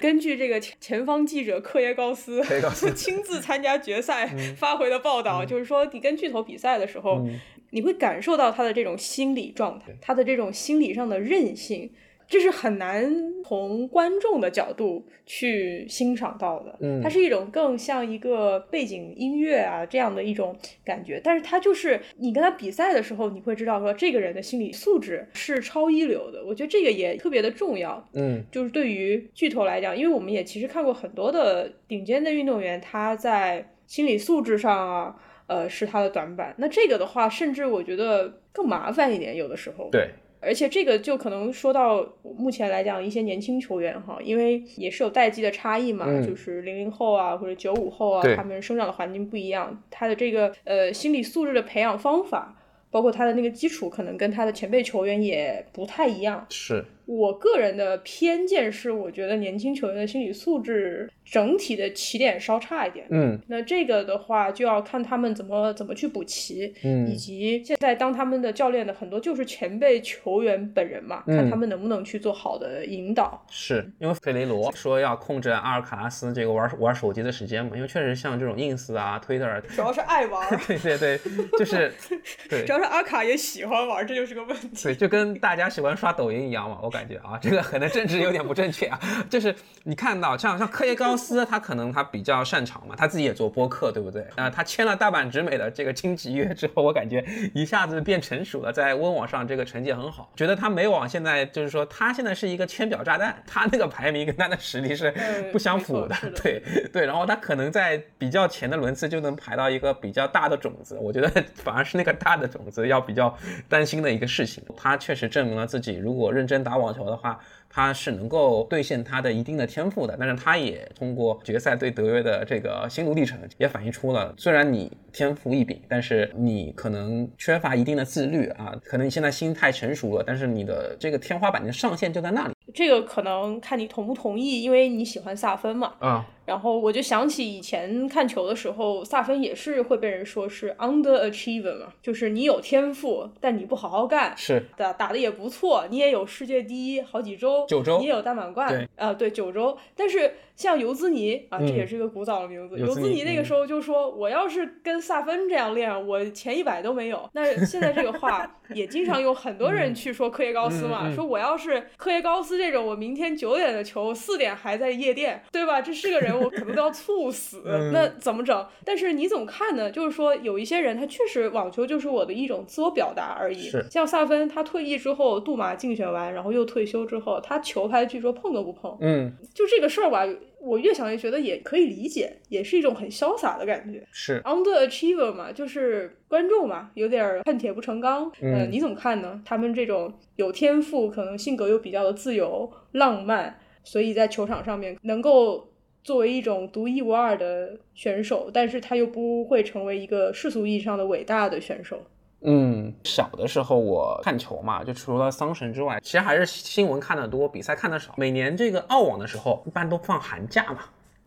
根据这个前方记者克耶高斯耶高斯 亲自参加决赛发回的报道，就是说你跟巨头比赛的时候，你会感受到他的这种心理状态，他的这种心理上的韧性。这是很难从观众的角度去欣赏到的，嗯它是一种更像一个背景音乐啊这样的一种感觉，但是它就是你跟他比赛的时候，你会知道说这个人的心理素质是超一流的，我觉得这个也特别的重要。嗯就是对于巨头来讲，因为我们也其实看过很多的顶尖的运动员，他在心理素质上啊，呃，是他的短板。那这个的话，甚至我觉得更麻烦一点，有的时候。对，而且这个就可能说到目前来讲，一些年轻球员哈，因为也是有代际的差异嘛，嗯就是零零后啊或者九五后啊，他们生长的环境不一样，他的这个呃心理素质的培养方法，包括他的那个基础，可能跟他的前辈球员也不太一样。是，我个人的偏见是，我觉得年轻球员的心理素质整体的起点稍差一点。嗯那这个的话，就要看他们怎么怎么去补齐，嗯以及现在当他们的教练的很多就是前辈球员本人嘛，嗯看他们能不能去做好的引导。是因为费雷罗说要控制阿尔卡拉斯这个玩玩手机的时间嘛，因为确实像这种 ins 啊、Twitter，主要是爱玩，对对对，就是 对主要是阿卡也喜欢玩，这就是个问题。对，就跟大家喜欢刷抖音一样嘛，我感觉啊，这个可能政治有点不正确啊，就是你看到像像科耶高斯，他可能他比较擅长嘛，他自己也做播客，对不对？啊、他签了大阪直美的这个经纪约之后，我感觉一下子变成熟了，在温网上这个成绩很好，觉得他美网现在就是说他现在是一个签表炸弹，他那个排名跟他的实力是嗯不相符的对对，然后他可能在比较前的轮次就能排到一个比较大的种子，我觉得反而是那个大的种子要比较担心的一个事情。他确实证明了自己，如果认真打网网球的话，他是能够兑现他的一定的天赋的。但是他也通过决赛对德约的这个心路历程，也反映出了，虽然你天赋异禀，但是你可能缺乏一定的自律啊，可能你现在心态成熟了，但是你的这个天花板的上限就在那里。这个可能看你同不同意，因为你喜欢萨芬嘛。啊。然后我就想起以前看球的时候，萨芬也是会被人说是 underachiever 嘛，就是你有天赋，但你不好好干，是打打的也不错，你也有世界第一好几周，九周，你也有大满贯，对，啊对九周，但是像尤兹尼啊，这也是一个古早的名字，尤兹尼那个时候就说，我要是跟萨芬这样练，我前一百都没有。那现在这个话 也经常有很多人去说科耶高斯嘛，说我要是科耶高斯这种，我明天九点的球，四点还在夜店，对吧？这是个人。我可能都要猝死，那怎么整？但是你怎么看呢？就是说，有一些人他确实网球就是我的一种自我表达而已。像萨芬，他退役之后，杜马竞选完，然后又退休之后，他球拍据说碰都不碰。嗯，就这个事儿吧，我越想越觉得也可以理解，也是一种很潇洒的感觉。是 underachiever 嘛，就是观众嘛，有点恨铁不成钢。嗯，你怎么看呢？他们这种有天赋，可能性格又比较的自由浪漫，所以在球场上面能够。作为一种独一无二的选手，但是他又不会成为一个世俗意义上的伟大的选手。嗯，小的时候我看球嘛，就除了桑神之外，其实还是新闻看的多，比赛看的少。每年这个澳网的时候，一般都放寒假嘛，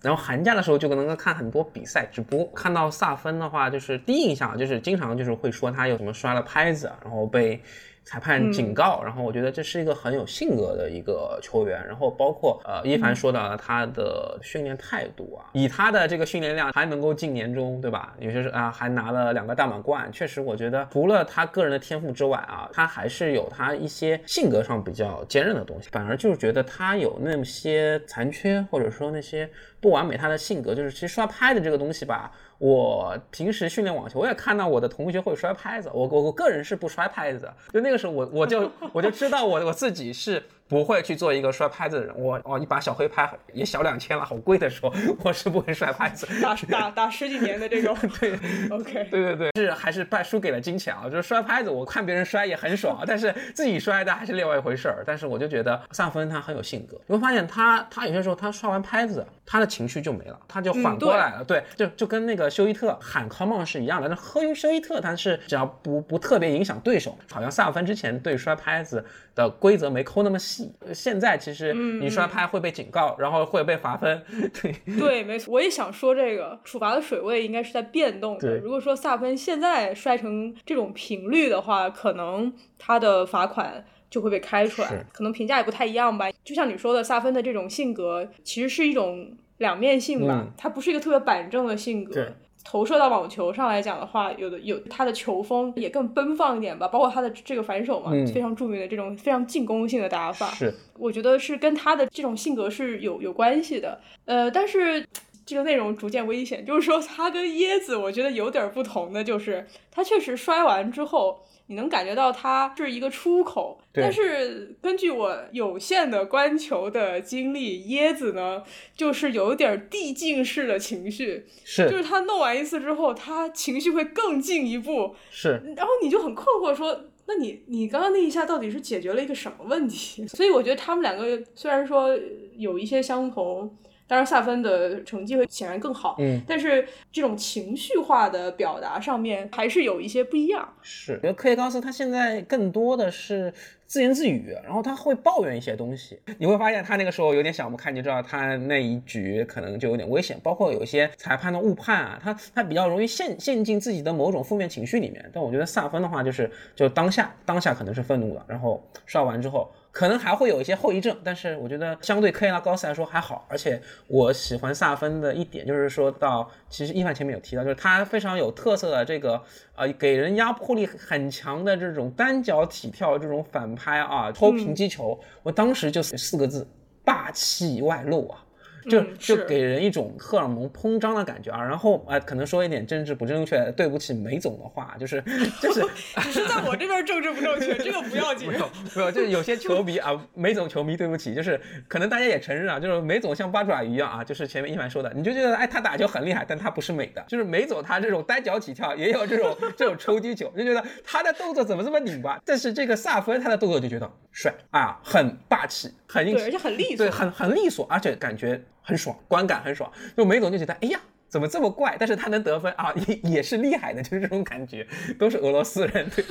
然后寒假的时候就能够看很多比赛直播。看到萨芬的话，就是第一印象就是经常就是会说他有什么摔了拍子，然后被。裁判警告，然后我觉得这是一个很有性格的一个球员，然后包括呃一凡说到了他的训练态度啊，以他的这个训练量还能够进年终，对吧？有些是啊还拿了两个大满贯，确实我觉得除了他个人的天赋之外啊，他还是有他一些性格上比较坚韧的东西，反而就是觉得他有那些残缺或者说那些不完美，他的性格就是其实刷拍的这个东西吧。我平时训练网球，我也看到我的同学会摔拍子，我我我个人是不摔拍子的，就那个时候我我就我就知道我我自己是。不会去做一个摔拍子的人，我哦，一把小黑拍也小两千了，好贵的时候，我是不会摔拍子，打打打十几年的这种，对，OK，对对对，是还是败输给了金钱啊，就是摔拍子，我看别人摔也很爽，但是自己摔的还是另外一回事儿。但是我就觉得萨芬他很有性格，你会发现他他有些时候他摔完拍子，他的情绪就没了，他就缓过来了，对，就就跟那个休伊特喊 come on 是一样的。那喝休伊特他是只要不不特别影响对手，好像萨芬之前对摔拍子的规则没抠那么细。现在其实你摔拍会被警告，然后会被罚分。对对，没错，我也想说这个处罚的水位应该是在变动的。如果说萨芬现在摔成这种频率的话，可能他的罚款就会被开出来，可能评价也不太一样吧。就像你说的，萨芬的这种性格其实是一种两面性吧，他不是一个特别板正的性格。投射到网球上来讲的话，有的有他的球风也更奔放一点吧，包括他的这个反手嘛，非常著名的这种非常进攻性的打法，是我觉得是跟他的这种性格是有有关系的。呃，但是这个内容逐渐危险，就是说他跟椰子我觉得有点不同的，就是他确实摔完之后。你能感觉到它是一个出口，但是根据我有限的观球的经历，椰子呢就是有点递进式的情绪，是，就是他弄完一次之后，他情绪会更进一步，是，然后你就很困惑说，那你你刚刚那一下到底是解决了一个什么问题？所以我觉得他们两个虽然说有一些相同。当然，萨芬的成绩会显然更好，嗯，但是这种情绪化的表达上面还是有一些不一样。是，因为科耶高斯他现在更多的是自言自语，然后他会抱怨一些东西。你会发现他那个时候有点想不开，你知道他那一局可能就有点危险，包括有一些裁判的误判啊，他他比较容易陷陷进自己的某种负面情绪里面。但我觉得萨芬的话就是就当下当下可能是愤怒的，然后刷完之后。可能还会有一些后遗症，但是我觉得相对科耶拉高斯来说还好。而且我喜欢萨芬的一点就是说到，其实伊凡前面有提到，就是他非常有特色的这个呃，给人压迫力很强的这种单脚起跳这种反拍啊，偷平击球。我当时就四个字：霸气外露啊。就就给人一种荷尔蒙膨胀的感觉啊，然后啊，可能说一点政治不正确，对不起梅总的话，就是 就是只是在我这边政治不正确，这个不要紧。没有没有，就是有些球迷啊，梅总球迷对不起，就是可能大家也承认啊，就是梅总像八爪鱼一样啊，就是前面一凡说的，你就觉得哎他打球很厉害，但他不是美的，就是梅总他这种单脚起跳也有这种这种抽击球，就觉得他的动作怎么这么拧巴？但是这个萨芬他的动作就觉得帅啊，很霸气，很硬，对，而且很利索，对，很很利索，而且感觉。很爽，观感很爽。就梅总就觉得，哎呀，怎么这么怪？但是他能得分啊，也也是厉害的，就是这种感觉，都是俄罗斯人，对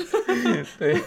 对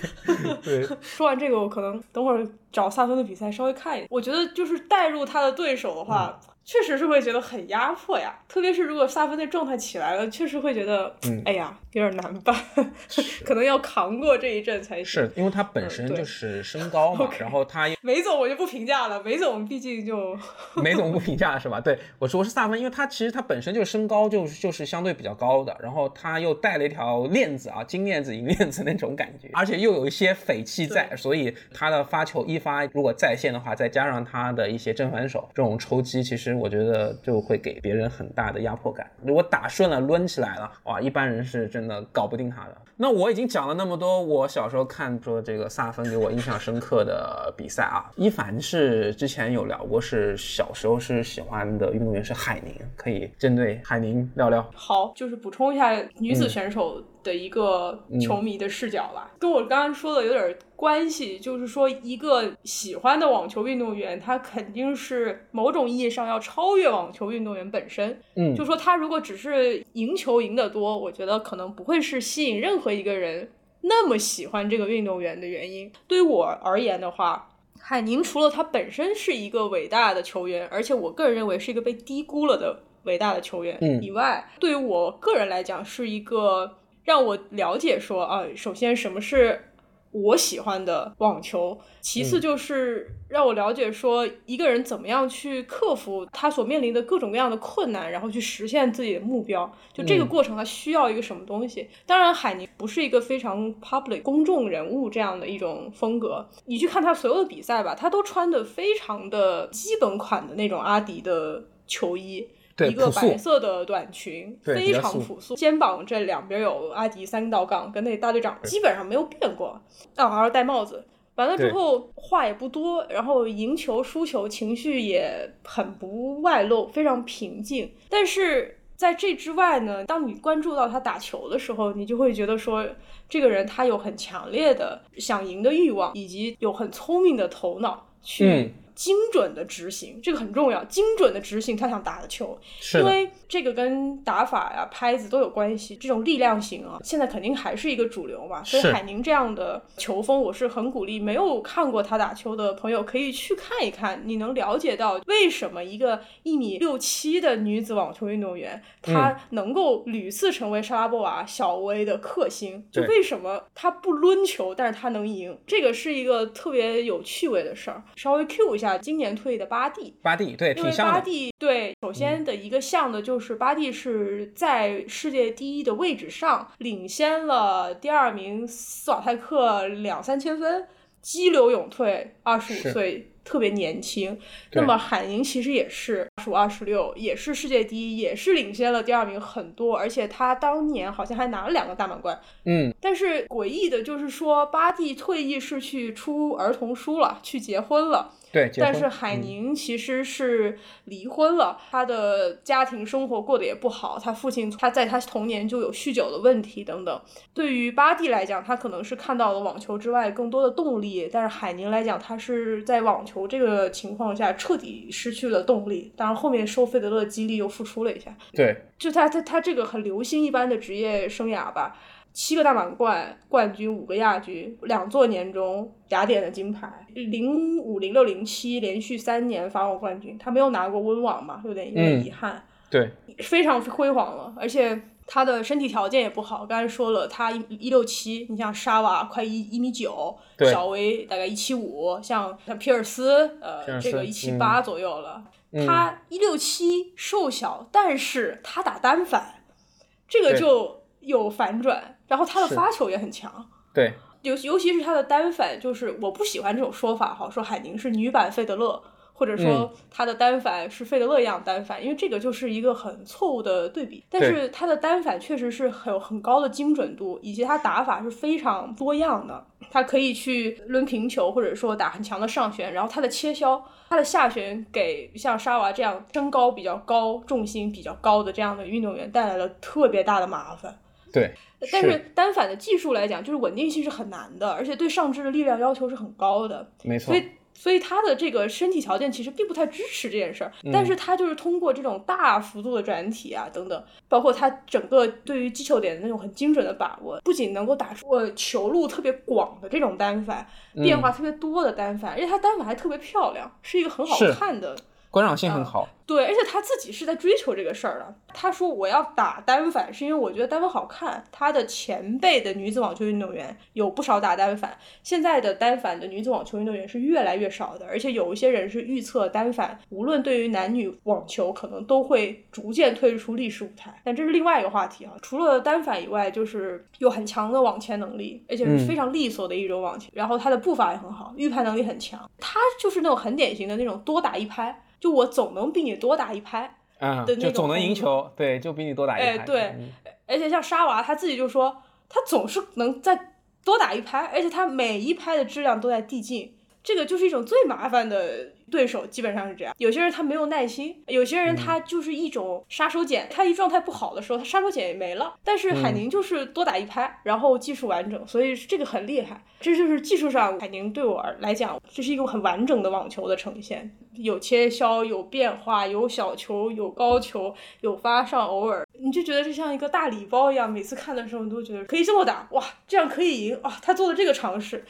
对。说完这个，我可能等会儿找萨芬的比赛稍微看一眼。我觉得就是带入他的对手的话。确实是会觉得很压迫呀，特别是如果萨芬的状态起来了，确实会觉得，嗯哎呀，有点难办，可能要扛过这一阵才行。是因为他本身就是身高嘛，然后他梅总我就不评价了，梅总毕竟就 梅总不评价是吧？对我说我是萨芬，因为他其实他本身就是身高就就是相对比较高的，然后他又带了一条链子啊，金链子银链子那种感觉，而且又有一些匪气在，所以他的发球一发如果在线的话，再加上他的一些正反手这种抽击，其实。我觉得就会给别人很大的压迫感。如果打顺了，抡起来了，哇，一般人是真的搞不定他的。那我已经讲了那么多，我小时候看说这个萨芬给我印象深刻的比赛啊。一凡是之前有聊过，是小时候是喜欢的运动员是海宁，可以针对海宁聊聊。好，就是补充一下女子选手。的一个球迷的视角吧，跟我刚刚说的有点关系。就是说，一个喜欢的网球运动员，他肯定是某种意义上要超越网球运动员本身。嗯，就说他如果只是赢球赢得多，我觉得可能不会是吸引任何一个人那么喜欢这个运动员的原因。对于我而言的话，海宁除了他本身是一个伟大的球员，而且我个人认为是一个被低估了的伟大的球员以外，对于我个人来讲是一个。让我了解说啊，首先什么是我喜欢的网球，其次就是让我了解说一个人怎么样去克服他所面临的各种各样的困难，然后去实现自己的目标。就这个过程，他需要一个什么东西？当然，海宁不是一个非常 public 公众人物这样的一种风格。你去看他所有的比赛吧，他都穿的非常的基本款的那种阿迪的球衣。一个白色的短裙，非常朴素，肩膀这两边有阿迪三道杠，跟那大队长基本上没有变过。啊，还要戴帽子，完了之后话也不多，然后赢球输球情绪也很不外露，非常平静。但是在这之外呢，当你关注到他打球的时候，你就会觉得说，这个人他有很强烈的想赢的欲望，以及有很聪明的头脑去。精准的执行，这个很重要。精准的执行他想打的球，因为这个跟打法呀、拍子都有关系。这种力量型啊，现在肯定还是一个主流嘛。所以海宁这样的球风，我是很鼓励没有看过他打球的朋友可以去看一看。你能了解到为什么一个一米六七的女子网球运动员，她能够屡次成为莎拉波娃、小威的克星？就为什么她不抡球，但是她能赢？这个是一个特别有趣味的事儿。稍微 Q 一下。今年退役的巴蒂，巴蒂对，因为巴蒂对，首先的一个像的就是巴蒂是在世界第一的位置上领先了第二名斯瓦泰克两三千分，激流勇退，二十五岁。特别年轻，那么海宁其实也是二十五、二十六，也是世界第一，也是领先了第二名很多，而且他当年好像还拿了两个大满贯。嗯，但是诡异的就是说，巴蒂退役是去出儿童书了，去结婚了。对，但是海宁其实是离婚了，他的家庭生活过得也不好，他父亲他在他童年就有酗酒的问题等等。对于巴蒂来讲，他可能是看到了网球之外更多的动力，但是海宁来讲，他是在网球这个情况下彻底失去了动力。当然后面受费德勒激励又复出了一下。对，就他他他这个很流星一般的职业生涯吧。七个大满贯冠军，五个亚军，两座年终，雅典的金牌，零五、零六、零七连续三年法网冠军，他没有拿过温网嘛，有点有点遗憾。对，非常辉煌了，而且他的身体条件也不好。刚才说了，他一一六七，你像沙瓦快一一米九，小威大概一七五，像像皮尔斯，呃，这个一七八左右了。他一六七瘦小，但是他打单反，这个就有反转。然后他的发球也很强，对，尤尤其是他的单反，就是我不喜欢这种说法哈，说海宁是女版费德勒，或者说他的单反是费德勒一样单反，因为这个就是一个很错误的对比。但是他的单反确实是很有很高的精准度，以及他打法是非常多样的，他可以去抡平球，或者说打很强的上旋，然后他的切削，他的下旋给像沙娃这样身高比较高、重心比较高的这样的运动员带来了特别大的麻烦。对。但是单反的技术来讲，就是稳定性是很难的，而且对上肢的力量要求是很高的。没错。所以所以他的这个身体条件其实并不太支持这件事儿。但是他就是通过这种大幅度的转体啊等等，包括他整个对于击球点的那种很精准的把握，不仅能够打出球路特别广的这种单反，变化特别多的单反，而且他单反还特别漂亮，是一个很好看的。观赏性很好，对，而且他自己是在追求这个事儿的。他说我要打单反，是因为我觉得单反好看。他的前辈的女子网球运动员有不少打单反，现在的单反的女子网球运动员是越来越少的。而且有一些人是预测单反无论对于男女网球可能都会逐渐退出历史舞台。但这是另外一个话题啊。除了单反以外，就是有很强的网前能力，而且是非常利索的一种网前。然后他的步伐也很好，预判能力很强。他就是那种很典型的那种多打一拍。就我总能比你多打一拍，嗯，就总能赢球，对，就比你多打一拍。哎，对，而且像沙娃他自己就说，他总是能再多打一拍，而且他每一拍的质量都在递进，这个就是一种最麻烦的。对手基本上是这样，有些人他没有耐心，有些人他就是一种杀手锏，他一状态不好的时候，他杀手锏也没了。但是海宁就是多打一拍，然后技术完整，所以这个很厉害。这就是技术上，海宁对我来讲，这是一个很完整的网球的呈现，有切削，有变化，有小球，有高球，有发上，偶尔你就觉得这像一个大礼包一样，每次看的时候你都觉得可以这么打，哇，这样可以赢啊！他做的这个尝试，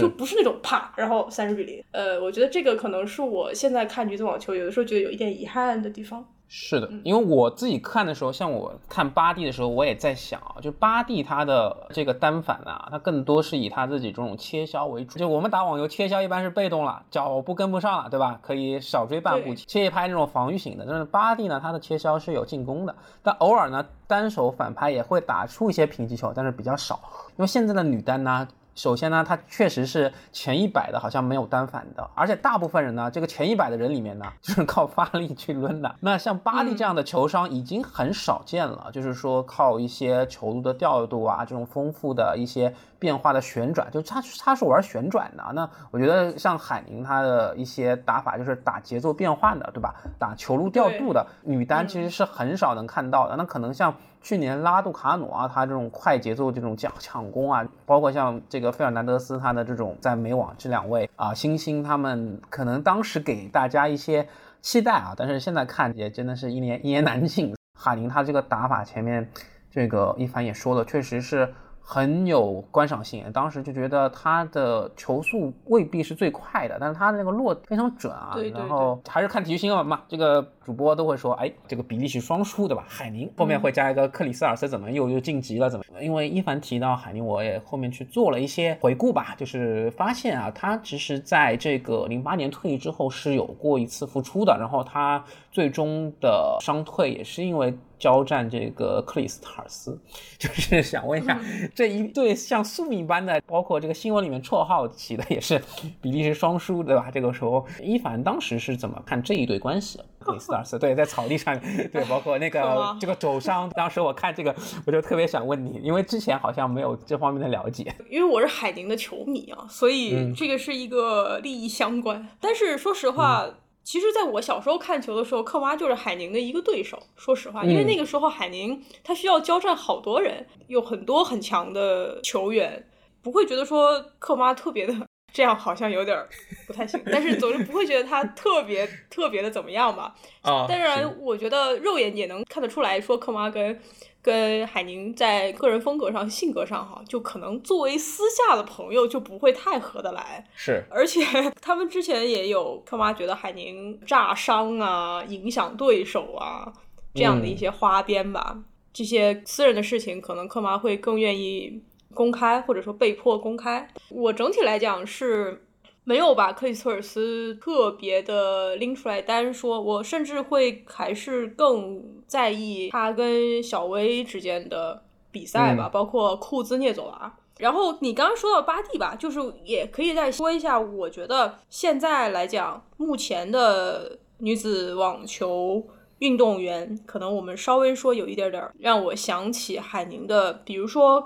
就不是那种啪，然后三十比零。呃，我觉得这个可能是。我现在看女子网球，有的时候觉得有一点遗憾的地方。是的，因为我自己看的时候，像我看巴蒂的时候，我也在想啊，就巴蒂他的这个单反啊，他更多是以他自己这种切削为主。就我们打网球，切削一般是被动了，脚步跟不上了，对吧？可以少追半步，切一拍那种防御型的。但是巴蒂呢，他的切削是有进攻的，但偶尔呢，单手反拍也会打出一些平击球，但是比较少。因为现在的女单呢。首先呢，它确实是前一百的，好像没有单反的，而且大部分人呢，这个前一百的人里面呢，就是靠发力去抡的。那像巴蒂这样的球商已经很少见了，就是说靠一些球路的调度啊，这种丰富的一些变化的旋转，就他他是玩旋转的。那我觉得像海宁他的一些打法，就是打节奏变换的，对吧？打球路调度的女单其实是很少能看到的。那可能像。去年拉杜卡努啊，他这种快节奏这种抢抢攻啊，包括像这个费尔南德斯他的这种在美网这两位啊新星，他们可能当时给大家一些期待啊，但是现在看也真的是一言一言难尽。哈林他这个打法前面这个一凡也说了，确实是。很有观赏性，当时就觉得他的球速未必是最快的，但是他的那个落非常准啊。对对。然后还是看体育新闻嘛，这个主播都会说，哎，这个比利时双输，对吧？海宁后面会加一个克里斯尔斯，怎么又又晋级了？怎么？因为一凡提到海宁，我也后面去做了一些回顾吧，就是发现啊，他其实在这个零八年退役之后是有过一次复出的，然后他最终的伤退也是因为。交战这个克里斯塔尔斯，就是想问一下，这一对像宿命般的，包括这个新闻里面绰号起的也是比利时双输，对吧？这个时候伊凡当时是怎么看这一对关系？克里斯塔尔斯对，在草地上，对，包括那个 这个肘伤，当时我看这个，我就特别想问你，因为之前好像没有这方面的了解。因为我是海宁的球迷啊，所以这个是一个利益相关。但是说实话。其实，在我小时候看球的时候，克妈就是海宁的一个对手。说实话，因为那个时候海宁他需要交战好多人，有很多很强的球员，不会觉得说克妈特别的这样，好像有点不太行。但是总是不会觉得他特别特别的怎么样吧？啊，当然，我觉得肉眼也能看得出来说，克妈跟。跟海宁在个人风格上、性格上，哈，就可能作为私下的朋友就不会太合得来。是，而且 他们之前也有克妈觉得海宁炸伤啊、影响对手啊这样的一些花边吧。这些私人的事情，可能克妈会更愿意公开，或者说被迫公开。我整体来讲是。没有把克里斯尔斯特别的拎出来单说，我甚至会还是更在意他跟小威之间的比赛吧，包括库兹涅佐娃。然后你刚刚说到巴蒂吧，就是也可以再说一下，我觉得现在来讲，目前的女子网球运动员，可能我们稍微说有一点点让我想起海宁的，比如说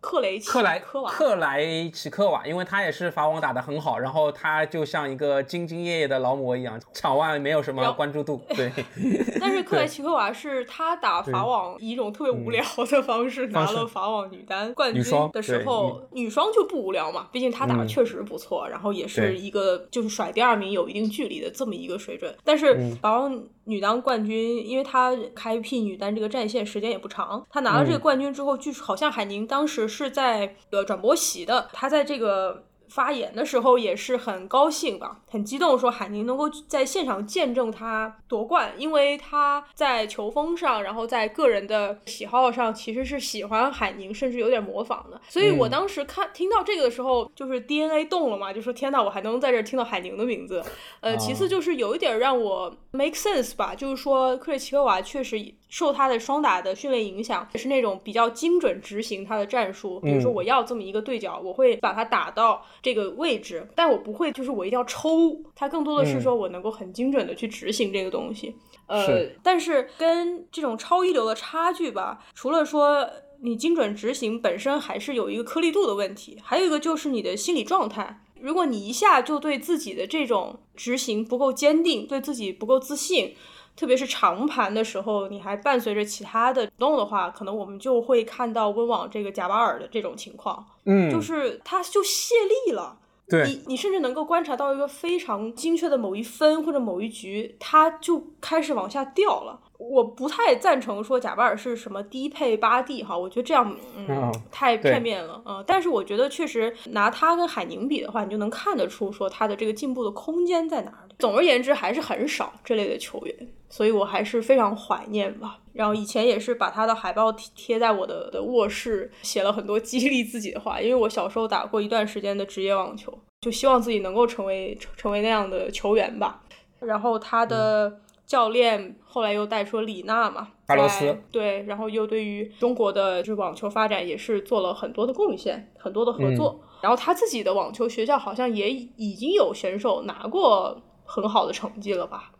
克雷克莱科瓦。克莱奇科瓦，因为他也是法网打得很好，然后他就像一个兢兢业业的劳模一样，场外没有什么关注度。对，但是克莱奇科娃是他打法网以一种特别无聊的方式拿了法网女单冠军的时候，女双就不无聊嘛，毕竟他打的确实不错，然后也是一个就是甩第二名有一定距离的这么一个水准，但是法网。女单冠军，因为她开辟女单这个战线时间也不长，她拿了这个冠军之后，据说好像海宁当时是在呃转播席的，她在这个。发言的时候也是很高兴吧，很激动，说海宁能够在现场见证他夺冠，因为他在球风上，然后在个人的喜好上其实是喜欢海宁，甚至有点模仿的。所以我当时看听到这个的时候，就是 DNA 动了嘛，就说天呐，我还能在这听到海宁的名字。呃，其次就是有一点让我 make sense 吧，就是说克里奇科娃确实。受他的双打的训练影响，也是那种比较精准执行他的战术。比如说，我要这么一个对角，我会把他打到这个位置，但我不会就是我一定要抽。它更多的是说我能够很精准的去执行这个东西。呃，但是跟这种超一流的差距吧，除了说你精准执行本身还是有一个颗粒度的问题，还有一个就是你的心理状态。如果你一下就对自己的这种执行不够坚定，对自己不够自信。特别是长盘的时候，你还伴随着其他的动的话，可能我们就会看到温网这个贾巴尔的这种情况，嗯，就是他就泄力了。对，你你甚至能够观察到一个非常精确的某一分或者某一局，他就开始往下掉了。我不太赞成说贾巴尔是什么低配八 D 哈，我觉得这样嗯太片面了嗯，但是我觉得确实拿他跟海宁比的话，你就能看得出说他的这个进步的空间在哪里。总而言之，还是很少这类的球员。所以我还是非常怀念吧。然后以前也是把他的海报贴在我的的卧室，写了很多激励自己的话。因为我小时候打过一段时间的职业网球，就希望自己能够成为成为那样的球员吧。然后他的教练后来又带出了李娜嘛，巴罗斯对，然后又对于中国的这网球发展也是做了很多的贡献，很多的合作。然后他自己的网球学校好像也已经有选手拿过很好的成绩了吧。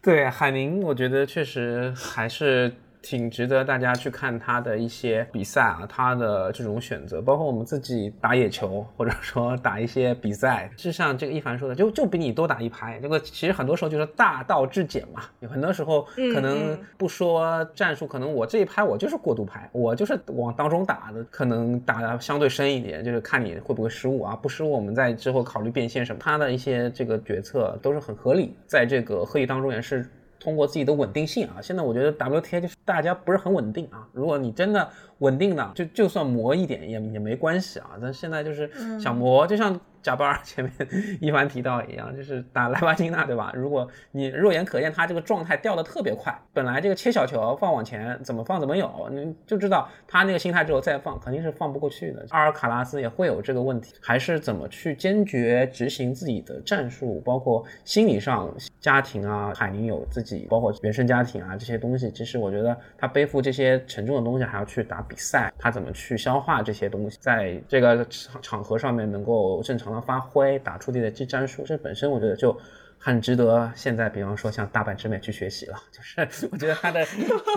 对海宁，我觉得确实还是。挺值得大家去看他的一些比赛啊，他的这种选择，包括我们自己打野球，或者说打一些比赛，就像这个一凡说的，就就比你多打一拍。这个其实很多时候就是大道至简嘛，有很多时候可能不说战术，可能我这一拍我就是过度拍，我就是往当中打的，可能打的相对深一点，就是看你会不会失误啊，不失误我们在之后考虑变现什么，他的一些这个决策都是很合理，在这个会议当中也是。通过自己的稳定性啊，现在我觉得 WTA 就是大家不是很稳定啊。如果你真的稳定的，就就算磨一点也也没关系啊。但现在就是想磨，就像。贾巴尔前面一凡提到一样，就是打莱巴金娜，对吧？如果你肉眼可见他这个状态掉的特别快，本来这个切小球放往前怎么放怎么有，你就知道他那个心态之后再放肯定是放不过去的。阿尔卡拉斯也会有这个问题，还是怎么去坚决执行自己的战术，包括心理上、家庭啊，海宁有自己，包括原生家庭啊这些东西。其实我觉得他背负这些沉重的东西，还要去打比赛，他怎么去消化这些东西，在这个场场合上面能够正常。发挥打出自己的技战术，这本身我觉得就。很值得现在，比方说像大阪直美去学习了，就是 我觉得他的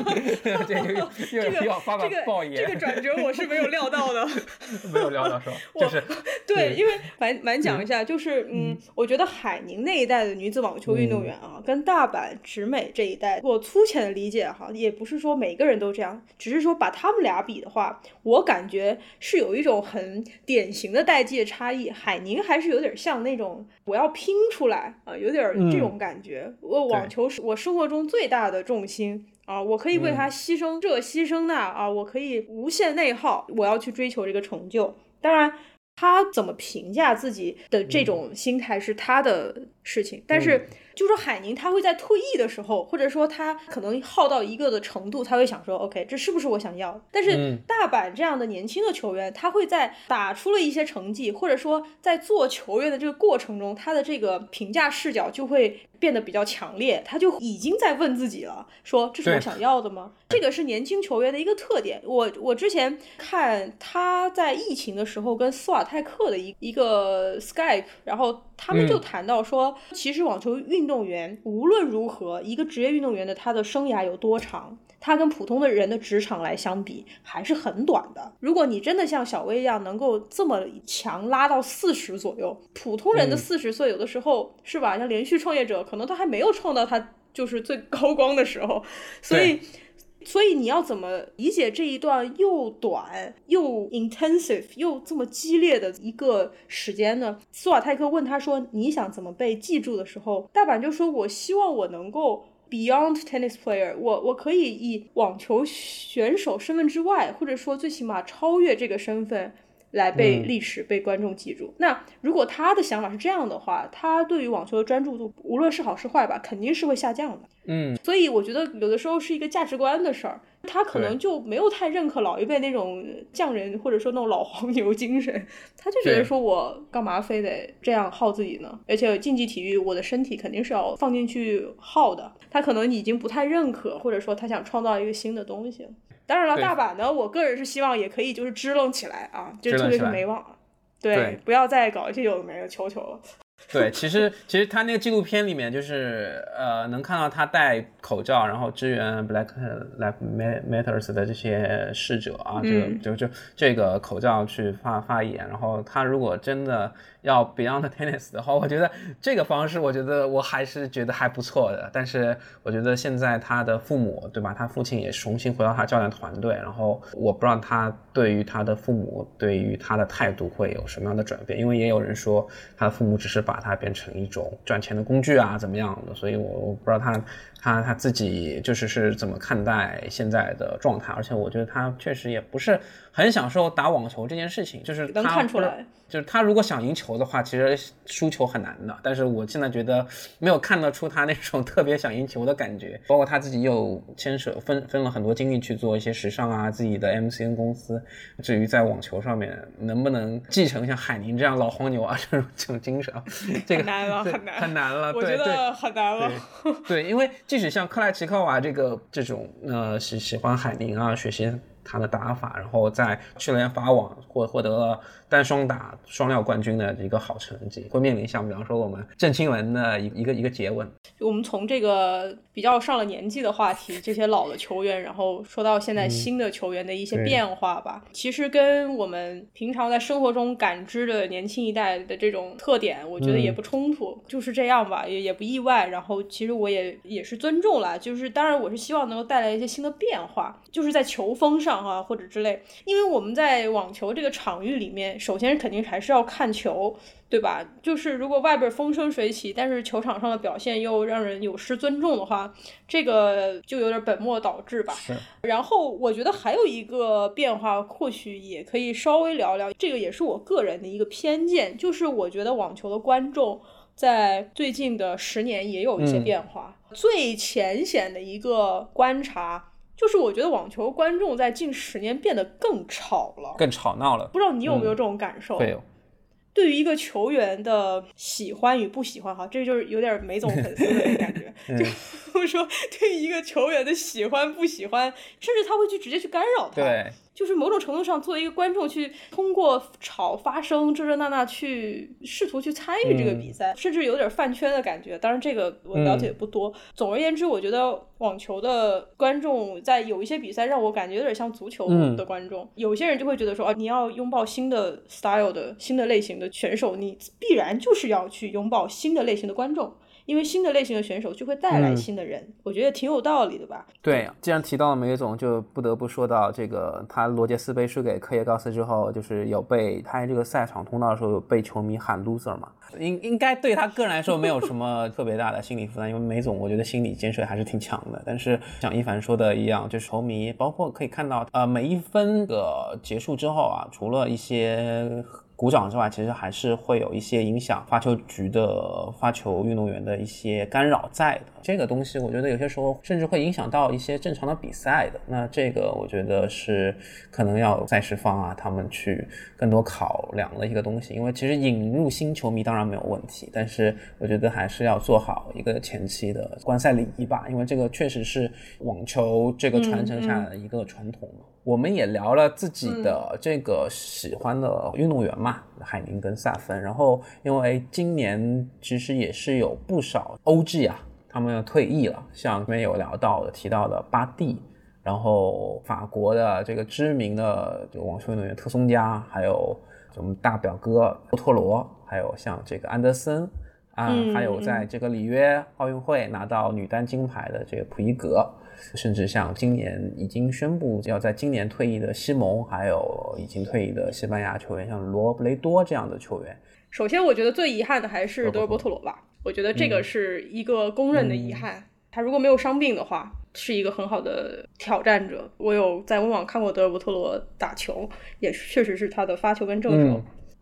这个又又 要发个爆言，这个转折我是没有料到的，没有料到是吧？就是对，因为蛮蛮讲一下，就是嗯，我觉得海宁那一代的女子网球运动员啊，跟大阪直美这一代，我粗浅的理解哈，也不是说每个人都这样，只是说把他们俩比的话，我感觉是有一种很典型的代际的差异。海宁还是有点像那种我要拼出来啊，有。点这种感觉，我网球是我生活中最大的重心啊！我可以为他牺牲这牺牲那啊！我可以无限内耗，我要去追求这个成就。当然，他怎么评价自己的这种心态是他的事情，但是。就说海宁，他会在退役的时候，或者说他可能耗到一个的程度，他会想说，OK，这是不是我想要？但是大阪这样的年轻的球员，他会在打出了一些成绩，或者说在做球员的这个过程中，他的这个评价视角就会变得比较强烈，他就已经在问自己了，说这是我想要的吗？这个是年轻球员的一个特点。我我之前看他在疫情的时候跟斯瓦泰克的一一个 Skype，然后他们就谈到说，其实网球运动员无论如何，一个职业运动员的他的生涯有多长？他跟普通的人的职场来相比，还是很短的。如果你真的像小薇一样，能够这么强拉到四十左右，普通人的四十岁，有的时候是吧？像连续创业者，可能他还没有创造他就是最高光的时候。所以，所以你要怎么理解这一段又短又 intensive 又这么激烈的一个时间呢？斯瓦泰克问他说：“你想怎么被记住的时候？”大阪就说：“我希望我能够。” Beyond tennis player，我我可以以网球选手身份之外，或者说最起码超越这个身份来被历史、被观众记住。那如果他的想法是这样的话，他对于网球的专注度，无论是好是坏吧，肯定是会下降的。嗯，所以我觉得有的时候是一个价值观的事儿。他可能就没有太认可老一辈那种匠人或者说那种老黄牛精神，他就觉得说我干嘛非得这样耗自己呢？而且竞技体育，我的身体肯定是要放进去耗的。他可能已经不太认可，或者说他想创造一个新的东西。当然了，大阪呢，我个人是希望也可以就是支棱起来啊，就特别是美网，对，不要再搞一些有的没的，求求了。对，其实其实他那个纪录片里面就是呃，能看到他戴口罩，然后支援 Black Lives Matters 的这些逝者啊，就就就这个口罩去发发言。然后他如果真的要 Beyond Tennis 的话，我觉得这个方式，我觉得我还是觉得还不错的。但是我觉得现在他的父母，对吧？他父亲也重新回到他教练团队，然后我不知道他对于他的父母，对于他的态度会有什么样的转变，因为也有人说他的父母只是把。把它变成一种赚钱的工具啊，怎么样的？所以我我不知道他他他自己就是是怎么看待现在的状态，而且我觉得他确实也不是很享受打网球这件事情，就是能看出来。就是他如果想赢球的话，其实输球很难的。但是我现在觉得没有看得出他那种 特别想赢球的感觉。包括他自己又牵扯分分了很多精力去做一些时尚啊，自己的 MCN 公司。至于在网球上面能不能继承像海宁这样老黄牛啊这种 这种精神，这个难了很难很难了。我觉得很难了。对，因为即使像克莱奇科娃这个这种呃喜喜欢海宁啊，学习他的打法，然后在去年法网获获得了。单双打双料冠军的一个好成绩，会面临像比方说我们郑钦文的一一个一个诘问。我们从这个比较上了年纪的话题，这些老的球员，然后说到现在新的球员的一些变化吧。其实跟我们平常在生活中感知的年轻一代的这种特点，我觉得也不冲突，就是这样吧，也也不意外。然后其实我也也是尊重了，就是当然我是希望能够带来一些新的变化，就是在球风上啊或者之类，因为我们在网球这个场域里面。首先肯定还是要看球，对吧？就是如果外边风生水起，但是球场上的表现又让人有失尊重的话，这个就有点本末倒置吧。是。然后我觉得还有一个变化，或许也可以稍微聊聊，这个也是我个人的一个偏见，就是我觉得网球的观众在最近的十年也有一些变化。最浅显的一个观察。就是我觉得网球观众在近十年变得更吵了，更吵闹了。不知道你有没有这种感受？会有。对于一个球员的喜欢与不喜欢，哈，这就是有点梅总粉丝的感觉。就说对于一个球员的喜欢不喜欢，甚至他会去直接去干扰他。对。就是某种程度上，作为一个观众去通过吵发声这这那那去试图去参与这个比赛，甚至有点饭圈的感觉。当然，这个我了解不多。总而言之，我觉得网球的观众在有一些比赛让我感觉有点像足球的观众。有些人就会觉得说，啊，你要拥抱新的 style 的新的类型的选手，你必然就是要去拥抱新的类型的观众。因为新的类型的选手就会带来新的人，我觉得挺有道理的吧？对，既然提到了梅总，就不得不说到这个，他罗杰斯杯输给科耶高斯之后，就是有被他这个赛场通道的时候，有被球迷喊 loser 嘛？应应该对他个人来说没有什么特别大的心理负担，因为梅总我觉得心理建设还是挺强的。但是像一凡说的一样，就是球迷，包括可以看到，呃，每一分的结束之后啊，除了一些鼓掌之外，其实还是会有一些影响发球局的发球运动员的一些干扰在的。这个东西，我觉得有些时候甚至会影响到一些正常的比赛的。那这个我觉得是可能要赛事方啊，他们去更多考量的一个东西。因为其实引入新球迷当然没有问题，但是我觉得还是要做好一个前期的观赛礼仪吧。因为这个确实是网球这个传承下来的一个传统。我们也聊了自己的这个喜欢的运动员嘛，海宁跟萨芬。然后因为今年其实也是有不少 OG 啊，他们要退役了，像这边有聊到的提到的巴蒂，然后法国的这个知名的这个网球运动员特松加，还有我们大表哥波托罗，还有像这个安德森啊，还有在这个里约奥运会拿到女单金牌的这个普伊格。甚至像今年已经宣布要在今年退役的西蒙，还有已经退役的西班牙球员，像罗布雷多这样的球员。首先，我觉得最遗憾的还是德尔波特罗吧。我觉得这个是一个公认的遗憾。他如果没有伤病的话，是一个很好的挑战者。我有在温网看过德尔波特罗打球，也确实是他的发球跟正手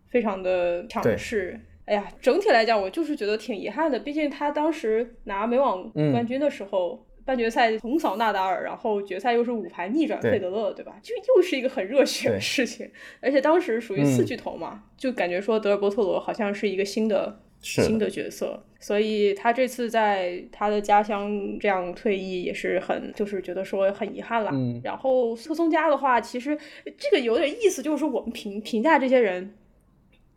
非常的强势。哎呀，整体来讲，我就是觉得挺遗憾的。毕竟他当时拿美网冠军的时候。半决赛横扫纳达尔，然后决赛又是五盘逆转费德勒，对吧？就又是一个很热血的事情。而且当时属于四巨头嘛，就感觉说德尔波特罗好像是一个新的新的角色，所以他这次在他的家乡这样退役也是很，就是觉得说很遗憾了。然后特松加的话，其实这个有点意思，就是说我们评评价这些人，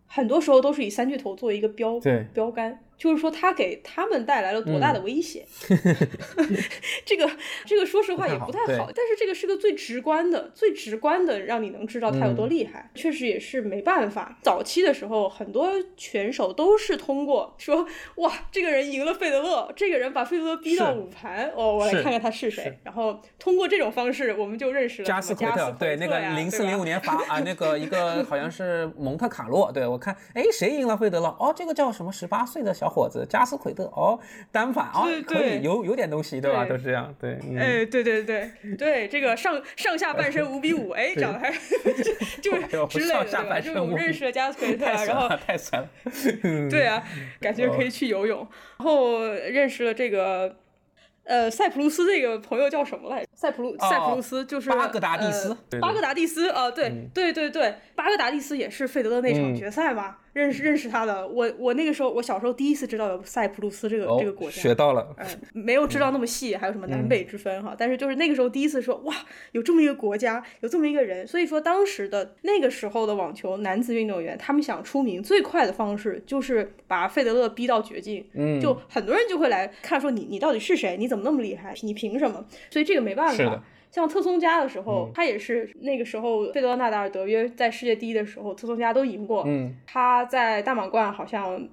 很多时候都是以三巨头作为一个标标杆。就是说，他给他们带来了多大的威胁？这个，这个说实话也不太好。但是这个是个最直观的、最直观的，让你能知道他有多厉害。确实也是没办法。早期的时候，很多选手都是通过说：“哇，这个人赢了费德勒，这个人把费德勒逼到五盘，哦，我来看看他是谁。”然后通过这种方式，我们就认识了加斯奎特。对，那个零四零五年法啊，那个一个好像是蒙特卡洛。对我看，哎，谁赢了费德勒？哦，这个叫什么？十八岁的小。小伙子加斯奎特哦，单反哦，可以有有点东西对吧？都是这样对。哎，对对对对，这个上上下半身五比五，哎，长得还 就 是之类的对吧？就我们认识了加斯奎特，然后太酸了。对啊，感觉可以去游泳，然后认识了这个。呃，塞浦路斯这个朋友叫什么来？塞浦路塞浦路斯就是巴格达蒂斯，巴格达蒂斯啊，对对对对，巴格达蒂斯也是费德勒那场决赛嘛。认识认识他的，我我那个时候我小时候第一次知道有塞浦路斯这个这个国家，学到了，嗯，没有知道那么细，还有什么南北之分哈，但是就是那个时候第一次说哇，有这么一个国家，有这么一个人，所以说当时的那个时候的网球男子运动员，他们想出名最快的方式就是把费德勒逼到绝境，嗯，就很多人就会来看说你你到底是谁，你怎么那么厉害，你凭什么？所以这个没办法。像特松加的时候，他也是那个时候，费德勒、纳达尔、德约在世界第一的时候，特松加都赢过。嗯，他在大满贯好像。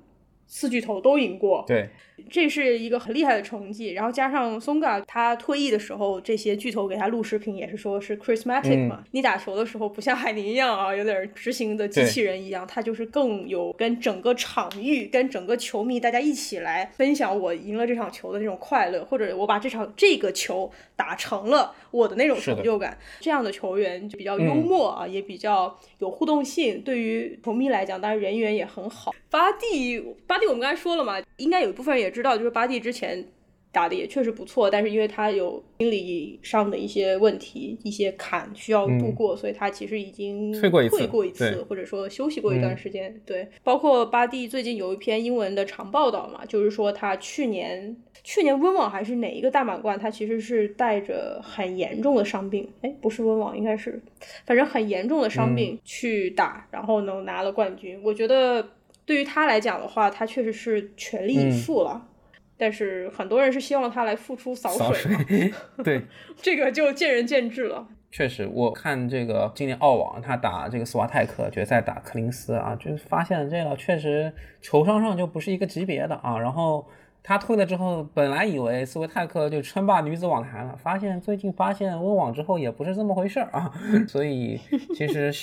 四巨头都赢过，对，这是一个很厉害的成绩。然后加上松嘎，他退役的时候，这些巨头给他录视频，也是说是 charismatic 嘛。你打球的时候不像海宁一样啊，有点执行的机器人一样，他就是更有跟整个场域、跟整个球迷大家一起来分享我赢了这场球的那种快乐，或者我把这场这个球打成了我的那种成就感。这样的球员就比较幽默啊，也比较有互动性。对于球迷来讲，当然人缘也很好。巴蒂，巴蒂，我们刚才说了嘛，应该有一部分人也知道，就是巴蒂之前打的也确实不错，但是因为他有心理上的一些问题、一些坎需要度过，所以他其实已经退过一次，或者说休息过一段时间。对，包括巴蒂最近有一篇英文的长报道嘛，就是说他去年去年温网还是哪一个大满贯，他其实是带着很严重的伤病，哎，不是温网，应该是反正很严重的伤病去打，然后呢拿了冠军。我觉得。对于他来讲的话，他确实是全力以赴了，但是很多人是希望他来付出扫水。对，这个就见仁见智了。确实，我看这个今年澳网他打这个斯瓦泰克决赛打柯林斯啊，就是发现这个确实球商上就不是一个级别的啊。然后他退了之后，本来以为斯维泰克就称霸女子网坛了，发现最近发现温网之后也不是这么回事儿啊。所以其实。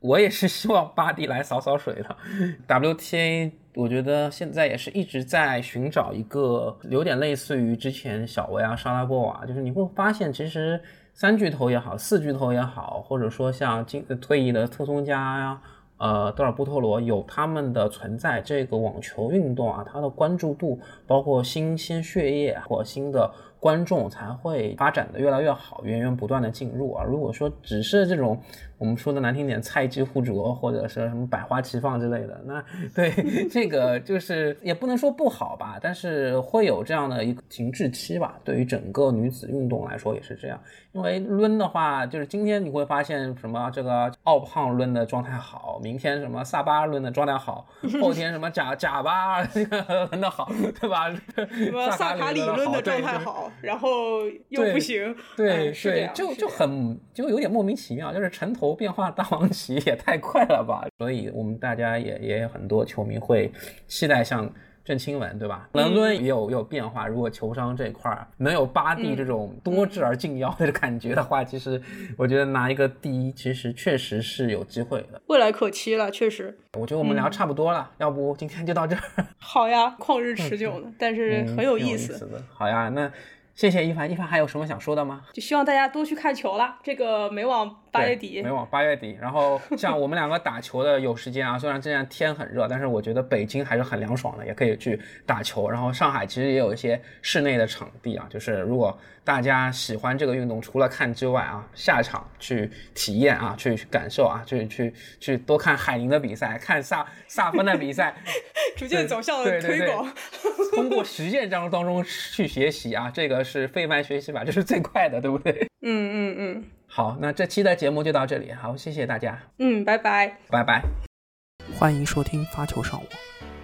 我也是希望巴蒂来扫扫水的。WTA，我觉得现在也是一直在寻找一个有点类似于之前小维啊、莎拉波娃，就是你会发现，其实三巨头也好，四巨头也好，或者说像今退役的特松加呀，呃，德尔布托罗有他们的存在，这个网球运动啊，它的关注度，包括新鲜血液或新的观众才会发展的越来越好，源源不断的进入啊。如果说只是这种我们说的难听点，菜鸡互啄或者是什么百花齐放之类的，那对这个就是也不能说不好吧，但是会有这样的一个停滞期吧。对于整个女子运动来说也是这样，因为抡的话，就是今天你会发现什么这个奥胖抡的状态好。明天什么萨巴抡的状态好，后天什么贾贾巴那个抡的好，对吧？什么萨卡里抡的状态好，然后又不行，对对，就就很就有点莫名其妙，就是城头变化大王旗也太快了吧？所以我们大家也也有很多球迷会期待像。郑钦文对吧？伦敦也有有变化。如果球商这块儿能有巴蒂这种多智而近妖的感觉的话，其实我觉得拿一个第一，其实确实是有机会的。未来可期了，确实。我觉得我们聊差不多了，要不今天就到这儿。好呀，旷日持久的，但是很有意思。好呀，那。谢谢一凡，一凡还有什么想说的吗？就希望大家多去看球啦。这个美网八月底，没网八月底。然后像我们两个打球的有时间啊，虽然现在天很热，但是我觉得北京还是很凉爽的，也可以去打球。然后上海其实也有一些室内的场地啊，就是如果大家喜欢这个运动，除了看之外啊，下场去体验啊，去感受啊，去去去多看海宁的比赛，看萨萨芬的比赛，逐渐走向了推广。通过实践当当中去学习啊，这个。是费曼学习法，这是最快的，对不对？嗯嗯嗯。好，那这期的节目就到这里，好，谢谢大家。嗯，拜拜，拜拜。欢迎收听发球上网，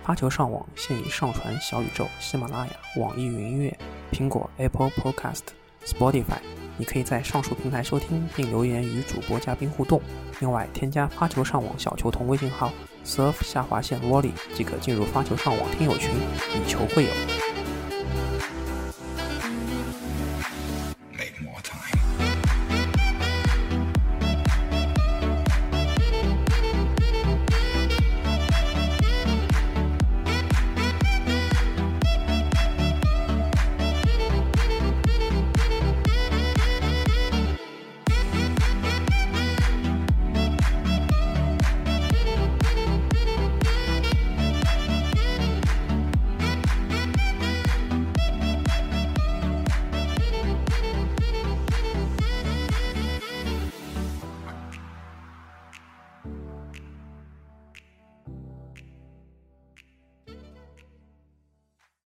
发球上网现已上传小宇宙、喜马拉雅、网易云音乐、苹果 Apple Podcast、Spotify，你可以在上述平台收听并留言与主播嘉宾互动。另外，添加发球上网小球童微信号 surf 下划线 volley 即可进入发球上网听友群，以球会友。